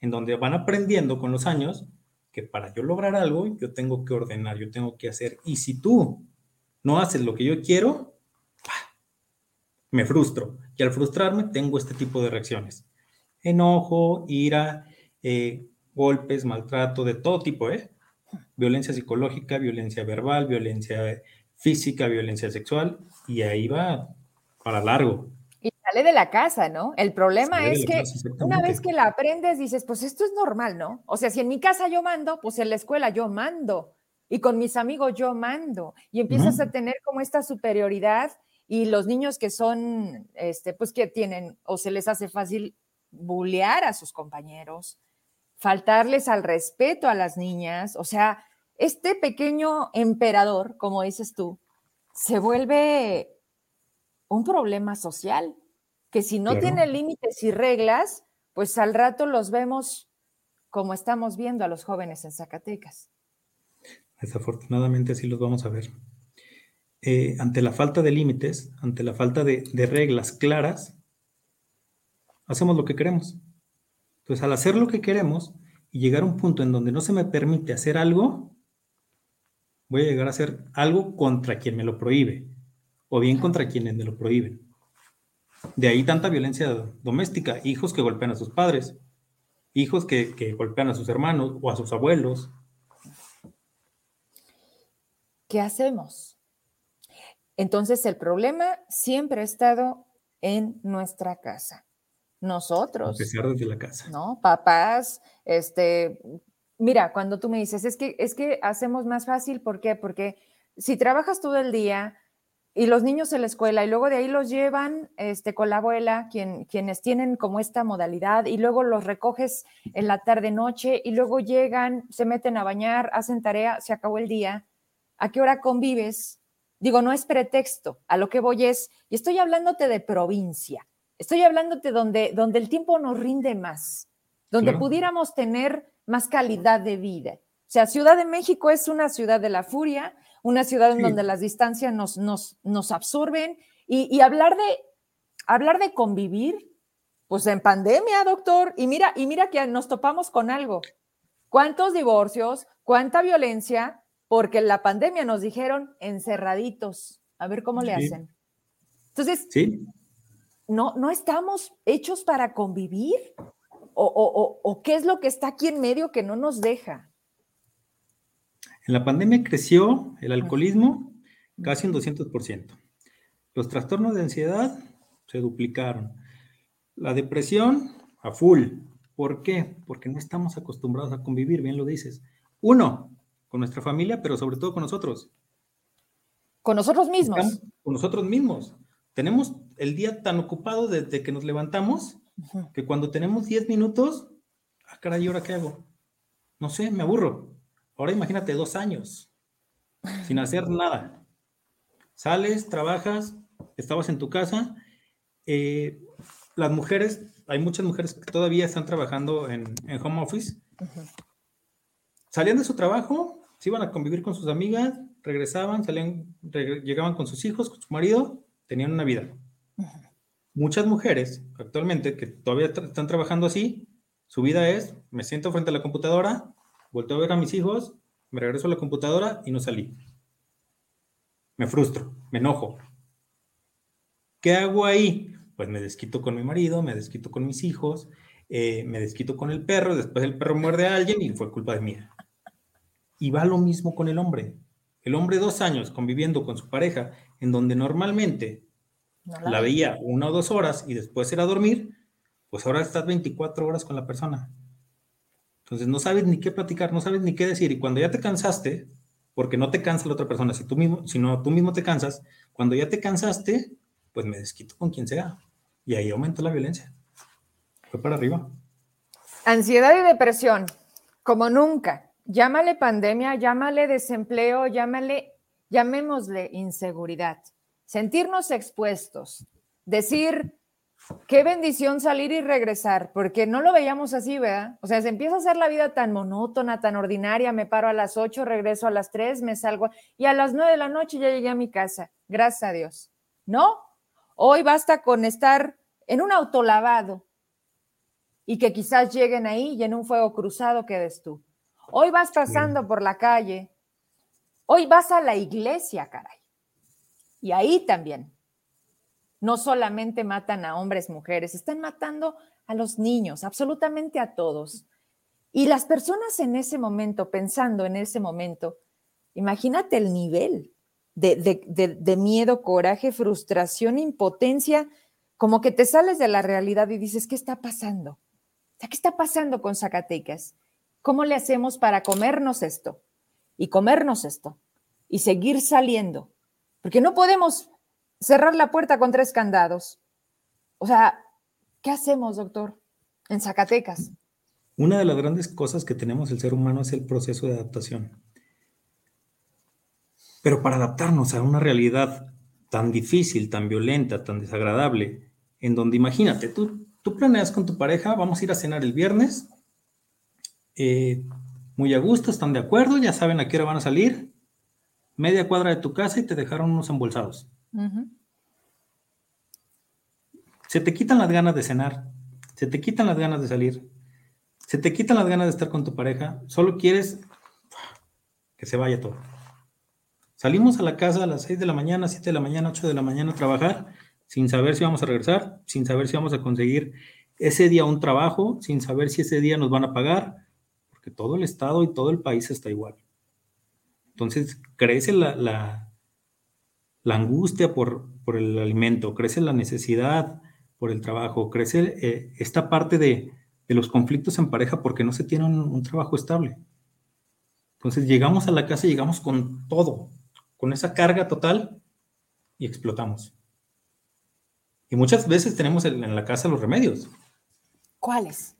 en donde van aprendiendo con los años que para yo lograr algo, yo tengo que ordenar, yo tengo que hacer. Y si tú no haces lo que yo quiero, me frustro. Y al frustrarme, tengo este tipo de reacciones. Enojo, ira, eh, golpes, maltrato, de todo tipo, ¿eh? Violencia psicológica, violencia verbal, violencia física, violencia sexual, y ahí va para largo de la casa, ¿no? El problema es que una vez que la aprendes, dices, pues esto es normal, ¿no? O sea, si en mi casa yo mando, pues en la escuela yo mando y con mis amigos yo mando y empiezas a tener como esta superioridad y los niños que son, este, pues que tienen o se les hace fácil bullear a sus compañeros, faltarles al respeto a las niñas, o sea, este pequeño emperador, como dices tú, se vuelve un problema social que si no tiene límites y reglas, pues al rato los vemos como estamos viendo a los jóvenes en Zacatecas. Desafortunadamente así los vamos a ver. Eh, ante la falta de límites, ante la falta de, de reglas claras, hacemos lo que queremos. Entonces, al hacer lo que queremos y llegar a un punto en donde no se me permite hacer algo, voy a llegar a hacer algo contra quien me lo prohíbe, o bien contra quienes me lo prohíben. De ahí tanta violencia doméstica, hijos que golpean a sus padres, hijos que, golpean a sus hermanos o a sus abuelos. ¿Qué hacemos? Entonces el problema siempre ha estado en nuestra casa. Nosotros. Empezar desde la casa. ¿No? Papás, este, mira, cuando tú me dices, es que, es que hacemos más fácil, ¿por qué? Porque si trabajas todo el día, y los niños en la escuela y luego de ahí los llevan este, con la abuela, quien, quienes tienen como esta modalidad y luego los recoges en la tarde noche y luego llegan, se meten a bañar, hacen tarea, se acabó el día. ¿A qué hora convives? Digo, no es pretexto, a lo que voy es, y estoy hablándote de provincia, estoy hablándote donde, donde el tiempo nos rinde más, donde pudiéramos tener más calidad de vida. O sea, Ciudad de México es una ciudad de la furia, una ciudad en donde las distancias nos, nos, nos absorben y, hablar, de, hablar de convivir, pues en pandemia, doctor, y mira, y mira que nos topamos con algo. ¿Cuántos divorcios? ¿Cuánta violencia? Porque en la pandemia nos dijeron encerraditos. A ver cómo le hacen. Entonces, no, no estamos hechos para convivir. o, qué es lo que está aquí en medio que no nos deja? En la pandemia creció el alcoholismo casi un 200%. Los trastornos de ansiedad se duplicaron. La depresión a full. ¿Por qué? Porque no estamos acostumbrados a convivir, bien lo dices. Uno, con nuestra familia, pero sobre todo con nosotros. Con nosotros mismos. con nosotros mismos. Tenemos el día tan ocupado desde que nos levantamos que cuando tenemos 10 minutos, ah, caray, ¿y ahora qué hago? No sé, me aburro. Ahora imagínate dos años sin hacer nada. Sales, trabajas, estabas en tu casa. Eh, las mujeres, hay muchas mujeres que todavía están trabajando en, home office. Salían de su trabajo, se iban a convivir con sus amigas, regresaban, salían, llegaban con sus hijos, con su marido, tenían una vida. Muchas mujeres actualmente que todavía están trabajando así, su vida es, me siento frente a la computadora, vuelto a ver a mis hijos, me regreso a la computadora y no salí. Me frustro, me enojo. ¿Qué hago ahí? Pues me desquito con mi marido, me desquito con mis hijos, eh, me desquito con el perro, después el perro muerde a alguien y fue culpa de mía. Y va lo mismo con el hombre. El hombre dos años conviviendo con su pareja, en donde normalmente la, veía una o dos horas y después era dormir, pues ahora estás 24 horas con la persona. Entonces no sabes ni qué platicar, no sabes ni qué decir. Y cuando ya te cansaste, porque no te cansa la otra persona, si tú mismo, si no, tú mismo te cansas, cuando ya te cansaste, pues me desquito con quien sea. Y ahí aumenta la violencia. Fue para arriba. Ansiedad y depresión, como nunca. Llámale pandemia, llámale desempleo, llámale, llamémosle inseguridad sentirnos expuestos, decir, qué bendición salir y regresar, porque no lo veíamos así, ¿verdad? O sea, se empieza a hacer la vida tan monótona, tan ordinaria, me paro a las 8, regreso a las 3, me salgo y a las 9 de la noche ya llegué a mi casa, gracias a Dios. ¿No? Hoy basta con estar en un autolavado y que quizás lleguen ahí y en un fuego cruzado quedes tú. Hoy vas pasando por la calle, hoy vas a la iglesia, caray. Y ahí también, no solamente matan a hombres, mujeres, están matando a los niños, absolutamente a todos. Y las personas en ese momento, pensando en ese momento, imagínate el nivel de, miedo, coraje, frustración, impotencia, como que te sales de la realidad y dices, ¿qué está pasando? ¿qué está pasando con Zacatecas? ¿Cómo le hacemos para comernos esto? Y comernos esto. Y seguir saliendo porque no podemos cerrar la puerta con tres candados. O sea, ¿qué hacemos, doctor, en Zacatecas? Una de las grandes cosas que tenemos el ser humano es el proceso de adaptación. Pero para adaptarnos a una realidad tan difícil, tan violenta, tan desagradable, en donde imagínate, tú, tú planeas con tu pareja, vamos a ir a cenar el viernes, eh, muy a gusto, están de acuerdo, ya saben a qué hora van a salir, media cuadra de tu casa y te dejaron unos embolsados. Se te quitan las ganas de cenar, se te quitan las ganas de salir, se te quitan las ganas de estar con tu pareja, solo quieres que se vaya todo. Salimos a la casa a las 6 de la mañana, 7 de la mañana, 8 de la mañana a trabajar, sin saber si vamos a regresar, sin saber si vamos a conseguir ese día un trabajo, sin saber si ese día nos van a pagar, porque todo el Estado y todo el país está igual. Entonces crece la, la, angustia por, por, el alimento, crece la necesidad por el trabajo, crece eh, esta parte de, de, los conflictos en pareja porque no se tiene un, trabajo estable. Entonces llegamos a la casa y llegamos con todo, con esa carga total y explotamos. Y muchas veces tenemos en la casa los remedios. ¿Cuáles?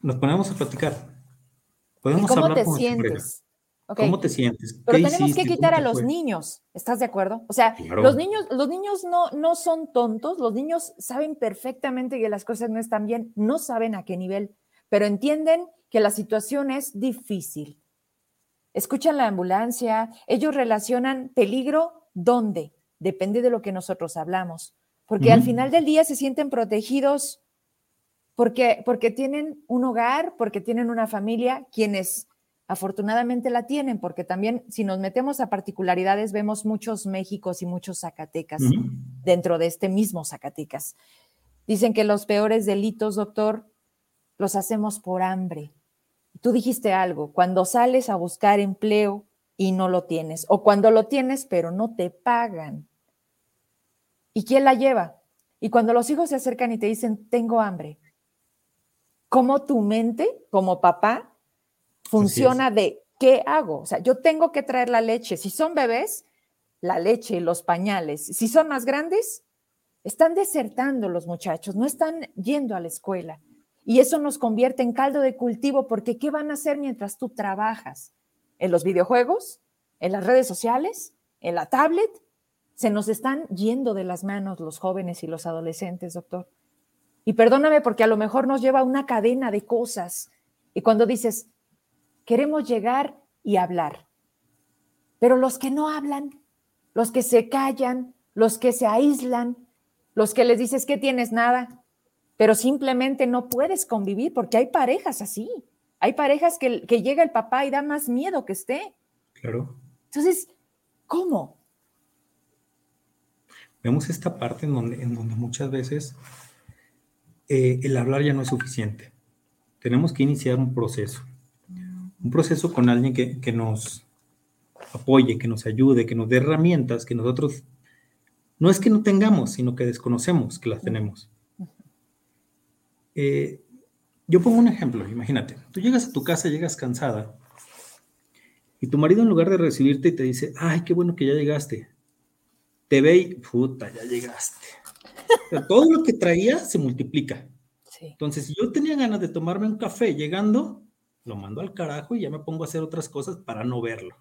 Nos ponemos a platicar. Podemos ¿Cómo te sientes? ¿Cómo te sientes? Pero tenemos que quitar a los niños, ¿estás de acuerdo? O sea, los niños, los niños no, no son tontos, los niños saben perfectamente que las cosas no están bien, no saben a qué nivel, pero entienden que la situación es difícil. Escuchan la ambulancia, ellos relacionan peligro, ¿dónde? Depende de lo que nosotros hablamos, porque al final del día se sienten protegidos porque, porque tienen un hogar, porque tienen una familia, quienes afortunadamente la tienen, porque también si nos metemos a particularidades, vemos muchos Méxicos y muchos Zacatecas dentro de este mismo Zacatecas. Dicen que los peores delitos, doctor, los hacemos por hambre. Tú dijiste algo, cuando sales a buscar empleo y no lo tienes, o cuando lo tienes pero no te pagan. ¿Y quién la lleva? Y cuando los hijos se acercan y te dicen, tengo hambre, ¿cómo tu mente, como papá, funciona de qué hago? O sea, yo tengo que traer la leche. Si son bebés, la leche, los pañales. Si son más grandes, están desertando los muchachos, no están yendo a la escuela. Y eso nos convierte en caldo de cultivo porque ¿qué van a hacer mientras tú trabajas? ¿En los videojuegos? ¿En las redes sociales? ¿En la tablet? Se nos están yendo de las manos los jóvenes y los adolescentes, doctor. Y perdóname porque a lo mejor nos lleva una cadena de cosas. Y cuando dices, queremos llegar y hablar, pero los que no hablan, los que se callan, los que se aíslan, los que les dices que tienes nada, pero simplemente no puedes convivir porque hay parejas así. Hay parejas que, que llega el papá y da más miedo que esté. Claro. Entonces, ¿cómo? Vemos esta parte en donde, en donde muchas veces eh, el hablar ya no es suficiente. Tenemos que iniciar un proceso. Un proceso con alguien que, que nos apoye, que nos ayude, que nos dé herramientas que nosotros no es que no tengamos, sino que desconocemos que las tenemos. Eh, yo pongo un ejemplo, imagínate, tú llegas a tu casa, llegas cansada, y tu marido en lugar de recibirte y te dice, ay, qué bueno que ya llegaste, te ve y, puta, ya llegaste. todo lo que traía se multiplica. Entonces, si yo tenía ganas de tomarme un café llegando, lo mando al carajo y ya me pongo a hacer otras cosas para no verlo.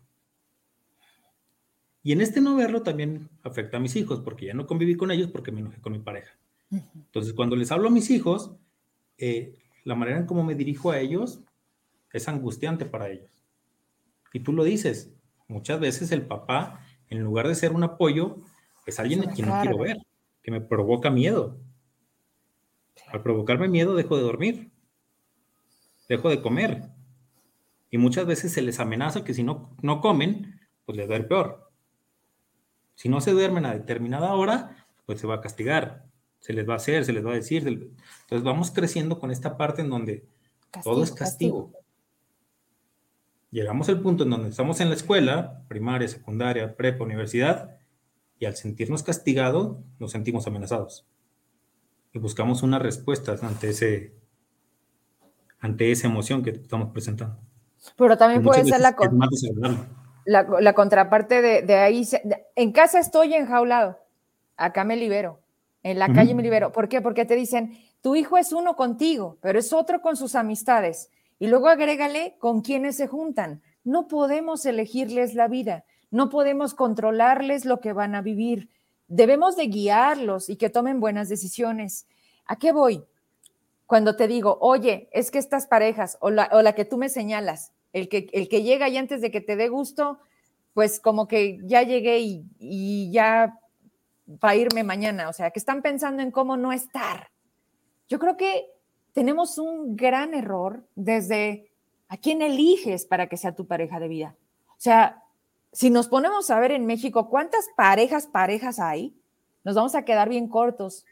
Y en este no verlo también afecta a mis hijos, porque ya no conviví con ellos porque me enojé con mi pareja. Entonces, cuando les hablo a mis hijos, eh, la manera en cómo me dirijo a ellos es angustiante para ellos. Y tú lo dices, muchas veces el papá, en lugar de ser un apoyo, es alguien a quien no quiero ver, que me provoca miedo. Al provocarme miedo, dejo de dormir, dejo de comer. Y muchas veces se les amenaza que si no, no comen, pues les va a ir peor. Si no se duermen a determinada hora, pues se va a castigar, se les va a hacer, se les va a decir. Entonces vamos creciendo con esta parte en donde todo es castigo. Llegamos al punto en donde estamos en la escuela, primaria, secundaria, prepa, universidad, y al sentirnos castigados, nos sentimos amenazados. Y buscamos una respuesta ante, ese, ante esa emoción que estamos presentando. Pero también puede ser la, la, contraparte de, ahí, en casa estoy enjaulado, acá me libero, en la calle me libero. ¿Por qué? Porque te dicen, tu hijo es uno contigo, pero es otro con sus amistades. Y luego agrégale con quienes se juntan. No podemos elegirles la vida, no podemos controlarles lo que van a vivir. Debemos de guiarlos y que tomen buenas decisiones. ¿A qué voy? Cuando te digo, oye, es que estas parejas o la, o la que tú me señalas, el que, el que llega y antes de que te dé gusto, pues como que ya llegué y, y ya va a irme mañana. O sea, que están pensando en cómo no estar. Yo creo que tenemos un gran error desde a quién eliges para que sea tu pareja de vida. O sea, si nos ponemos a ver en México cuántas parejas, parejas hay, nos vamos a quedar bien cortos.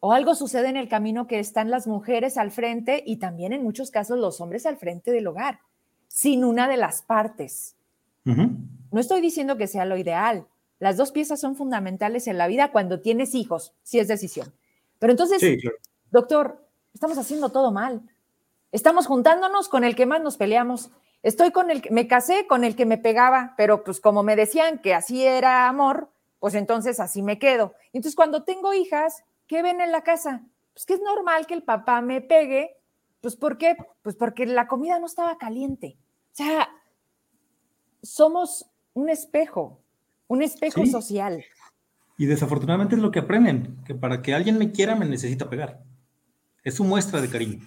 O algo sucede en el camino que están las mujeres al frente y también en muchos casos los hombres al frente del hogar sin una de las partes. No estoy diciendo que sea lo ideal. Las dos piezas son fundamentales en la vida cuando tienes hijos, si es decisión. Pero entonces, doctor, estamos haciendo todo mal. Estamos juntándonos con el que más nos peleamos. Estoy con el que me casé con el que me pegaba, pero pues como me decían que así era amor, pues entonces así me quedo. Entonces cuando tengo hijas, ¿qué ven en la casa? Pues que es normal que el papá me pegue pues ¿por qué? Pues porque la comida no estaba caliente. O sea, somos un espejo, un espejo social. Y desafortunadamente es lo que aprenden, que para que alguien me quiera me necesita pegar. Es su muestra de cariño.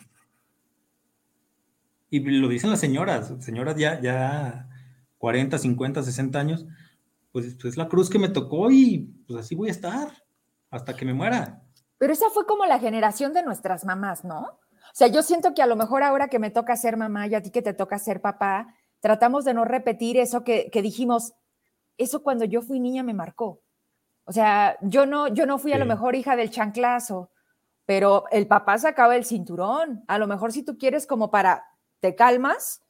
Y lo dicen las señoras, señoras ya, ya 40, 50, 60 años, pues, pues es la cruz que me tocó y pues así voy a estar hasta que me muera. Pero esa fue como la generación de nuestras mamás, ¿no? O sea, yo siento que a lo mejor ahora que me toca ser mamá y a ti que te toca ser papá, tratamos de no repetir eso que, dijimos, eso cuando yo fui niña me marcó. O sea, yo no, yo no fui a lo mejor hija del chanclazo pero el papá sacaba el cinturón. A lo mejor si tú quieres como para, te calmas,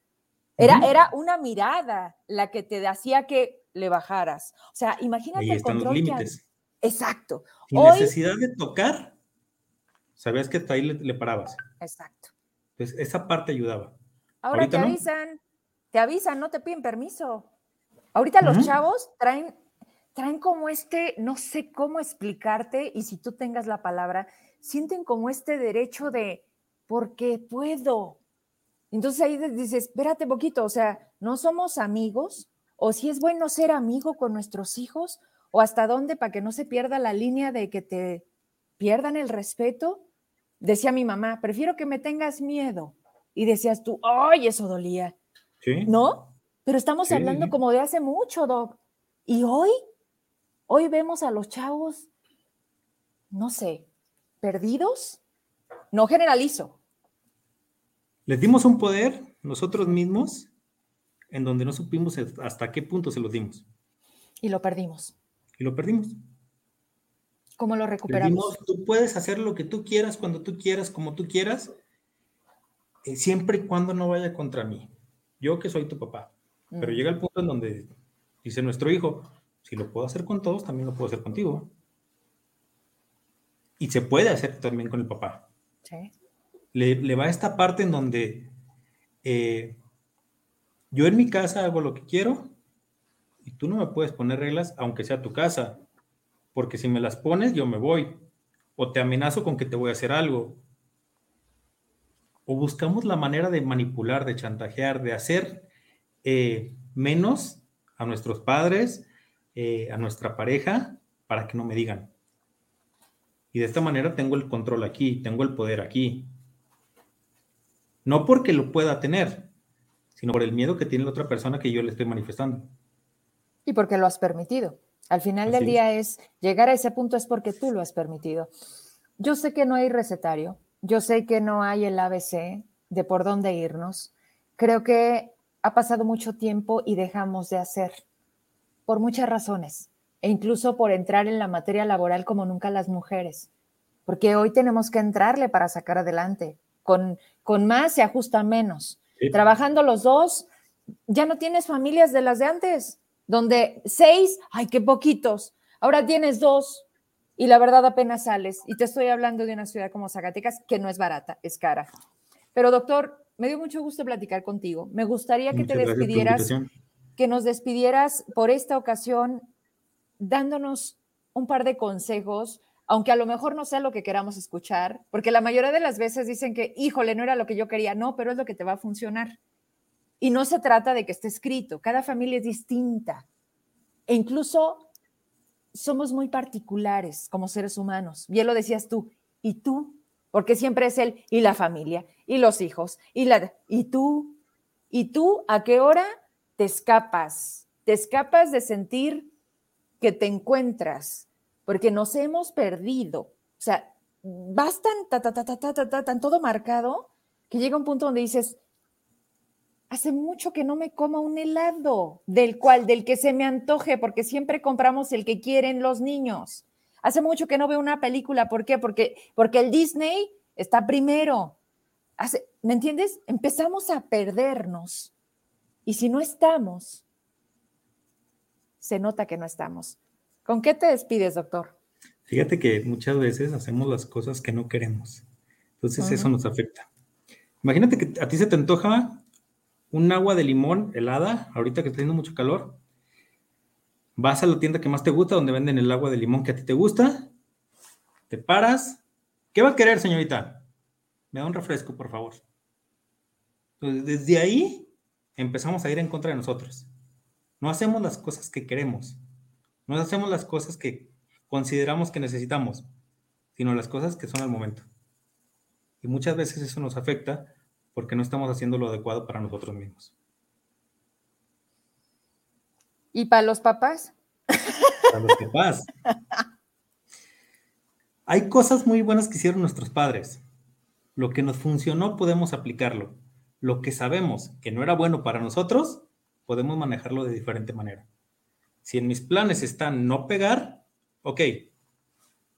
era, era una mirada la que te hacía que le bajaras. O sea, imagínate Ahí están los límites. Exacto. Sin necesidad de tocar, sabías que hasta ahí le, parabas. Exacto. Entonces, esa parte ayudaba. Ahora te avisan, te avisan, no te piden permiso. Ahorita los chavos traen, traen como este, no sé cómo explicarte, y si tú tengas la palabra, sienten como este derecho de, porque puedo. Entonces ahí dices, espérate poquito, o sea, no somos amigos, o si es bueno ser amigo con nuestros hijos, o hasta dónde para que no se pierda la línea de que te pierdan el respeto. Decía mi mamá, prefiero que me tengas miedo. Y decías tú, ay, eso dolía. ¿Sí? ¿No? Pero estamos hablando como de hace mucho, Doc. Y hoy, hoy vemos a los chavos, no sé, perdidos. No generalizo. Les dimos un poder nosotros mismos en donde no supimos hasta qué punto se los dimos. Y lo perdimos. Y lo perdimos. ¿Cómo lo recuperamos? tú puedes hacer lo que tú quieras, cuando tú quieras, como tú quieras, eh, siempre y cuando no vaya contra mí. Yo que soy tu papá. Pero mm. llega el punto en donde dice nuestro hijo, si lo puedo hacer con todos, también lo puedo hacer contigo. Y se puede hacer también con el papá. Sí. Le, va esta parte en donde eh, yo en mi casa hago lo que quiero y tú no me puedes poner reglas, aunque sea tu casa. Porque si me las pones, yo me voy. O te amenazo con que te voy a hacer algo. O buscamos la manera de manipular, de chantajear, de hacer eh, menos a nuestros padres, eh, a nuestra pareja, para que no me digan. Y de esta manera tengo el control aquí, tengo el poder aquí. No porque lo pueda tener, sino por el miedo que tiene la otra persona que yo le estoy manifestando. Y porque lo has permitido. Al final del día es, llegar a ese punto es porque tú lo has permitido. Yo sé que no hay recetario, yo sé que no hay el ABC de por dónde irnos. Creo que ha pasado mucho tiempo y dejamos de hacer, por muchas razones, e incluso por entrar en la materia laboral como nunca las mujeres, porque hoy tenemos que entrarle para sacar adelante. Con, con más se ajusta menos. Trabajando los dos, ya no tienes familias de las de antes, donde seis, ay, qué poquitos. Ahora tienes dos y la verdad apenas sales. Y te estoy hablando de una ciudad como Zacatecas, que no es barata, es cara. Pero doctor, me dio mucho gusto platicar contigo. Me gustaría que te despidieras, que nos despidieras por esta ocasión dándonos un par de consejos, aunque a lo mejor no sea lo que queramos escuchar, porque la mayoría de las veces dicen que, híjole, no era lo que yo quería, no, pero es lo que te va a funcionar. Y no se trata de que esté escrito, cada familia es distinta. E incluso somos muy particulares como seres humanos. Bien lo decías tú, ¿y tú? Porque siempre es él y la familia y los hijos y la y tú y tú a qué hora te escapas? Te escapas de sentir que te encuentras, porque nos hemos perdido. O sea, vas tan, ta, ta, ta, ta, tan todo marcado que llega un punto donde dices, hace mucho que no me coma un helado, del cual, del que se me antoje, porque siempre compramos el que quieren los niños. Hace mucho que no veo una película, ¿por qué? Porque, porque el Disney está primero. ¿Me entiendes? Empezamos a perdernos. Y si no estamos, se nota que no estamos. ¿Con qué te despides, doctor? Fíjate que muchas veces hacemos las cosas que no queremos. Entonces eso nos afecta. Imagínate que a ti se te antoja un agua de limón helada, ahorita que está haciendo mucho calor. Vas a la tienda que más te gusta, donde venden el agua de limón que a ti te gusta. Te paras. ¿Qué va a querer, señorita? me da un refresco, por favor. Entonces, desde ahí empezamos a ir en contra de nosotros. No hacemos las cosas que queremos, no hacemos las cosas que consideramos que necesitamos, sino las cosas que son al momento. Y muchas veces eso nos afecta porque no estamos haciendo lo adecuado para nosotros mismos. ¿Y para los papás? Para los papás. Hay cosas muy buenas que hicieron nuestros padres. Lo que nos funcionó podemos aplicarlo. Lo que sabemos que no era bueno para nosotros, podemos manejarlo de diferente manera. Si en mis planes está no pegar, ok,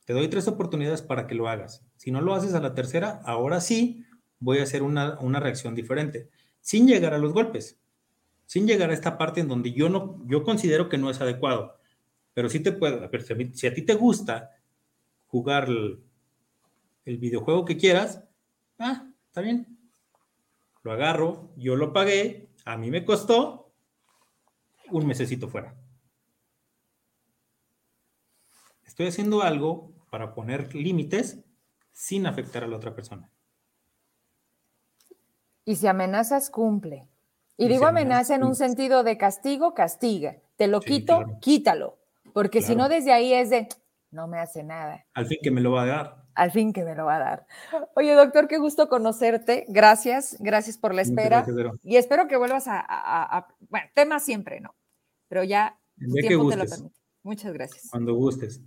Te doy tres oportunidades para que lo hagas. Si no lo haces a la tercera, ahora sí voy a hacer una, una reacción diferente, sin llegar a los golpes, sin llegar a esta parte en donde yo no, yo considero que no es adecuado. Pero sí te puedo, si a ti te gusta jugar el, el videojuego que quieras, ah, está bien. Lo agarro, yo lo pagué, a mí me costó un mesecito fuera. Estoy haciendo algo para poner límites sin afectar a la otra persona. Y si amenazas, cumple. Y, digo amenaza en un sentido de castigo, castiga. Te lo quito, quítalo. Porque si no, desde ahí es de, no me hace nada. Al fin que me lo va a dar. Al fin que me lo va a dar. Oye, doctor, qué gusto conocerte. Gracias, gracias por la espera. y espero que vuelvas a, bueno, tema siempre, ¿no? Pero ya el tiempo te lo permite. Muchas gracias. Cuando gustes.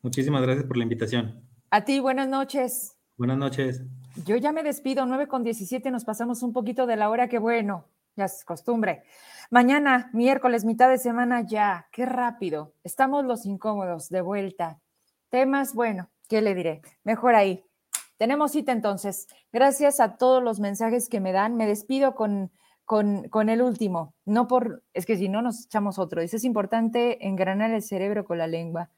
Muchísimas gracias por la invitación. A ti, buenas noches. Buenas noches. Yo ya me despido, 9 con 17, nos pasamos un poquito de la hora, que bueno, ya es costumbre. Mañana, miércoles, mitad de semana ya, qué rápido. Estamos los incómodos de vuelta. Temas, bueno, ¿qué le diré? Mejor ahí. Tenemos cita entonces. Gracias a todos los mensajes que me dan. Me despido con, con, con el último. No por, es que si no nos echamos otro. Dice, es importante engranar el cerebro con la lengua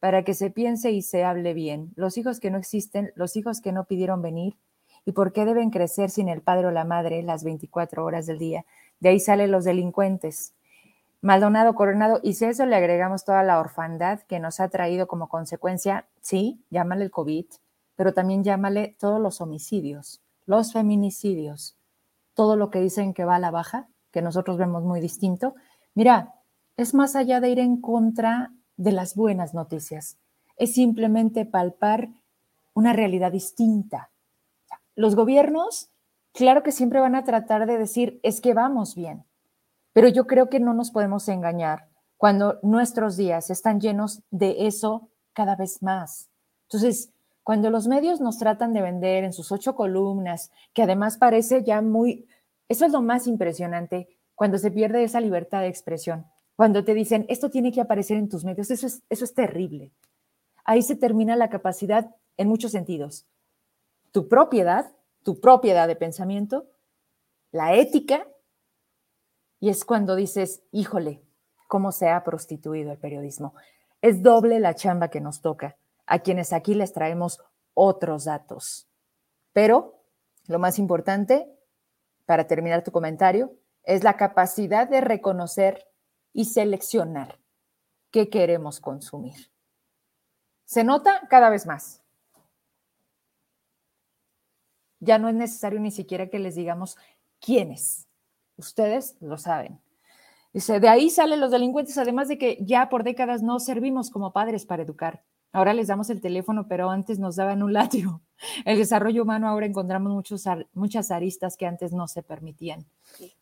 para que se piense y se hable bien. Los hijos que no existen, los hijos que no pidieron venir, y por qué deben crecer sin el padre o la madre las 24 horas del día. De ahí salen los delincuentes. Maldonado Coronado, y si a eso le agregamos toda la orfandad que nos ha traído como consecuencia, sí, llámale el COVID, pero también llámale todos los homicidios, los feminicidios, todo lo que dicen que va a la baja, que nosotros vemos muy distinto. Mira, es más allá de ir en contra de las buenas noticias. Es simplemente palpar una realidad distinta. Los gobiernos, claro que siempre van a tratar de decir, es que vamos bien, pero yo creo que no nos podemos engañar cuando nuestros días están llenos de eso cada vez más. Entonces, cuando los medios nos tratan de vender en sus ocho columnas, que además parece ya muy, eso es lo más impresionante, cuando se pierde esa libertad de expresión. Cuando te dicen, esto tiene que aparecer en tus medios, eso es, eso es terrible. Ahí se termina la capacidad en muchos sentidos. Tu propiedad, tu propiedad de pensamiento, la ética, y es cuando dices, híjole, cómo se ha prostituido el periodismo. Es doble la chamba que nos toca, a quienes aquí les traemos otros datos. Pero lo más importante, para terminar tu comentario, es la capacidad de reconocer y seleccionar qué queremos consumir. Se nota cada vez más. Ya no es necesario ni siquiera que les digamos quiénes. Ustedes lo saben. Dice, de ahí salen los delincuentes, además de que ya por décadas no servimos como padres para educar. Ahora les damos el teléfono, pero antes nos daban un látigo. El desarrollo humano ahora encontramos muchos, muchas aristas que antes no se permitían.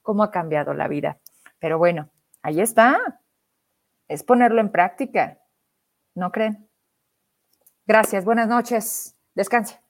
¿Cómo ha cambiado la vida? Pero bueno, Ahí está. Es ponerlo en práctica. ¿No creen? Gracias. Buenas noches. Descanse.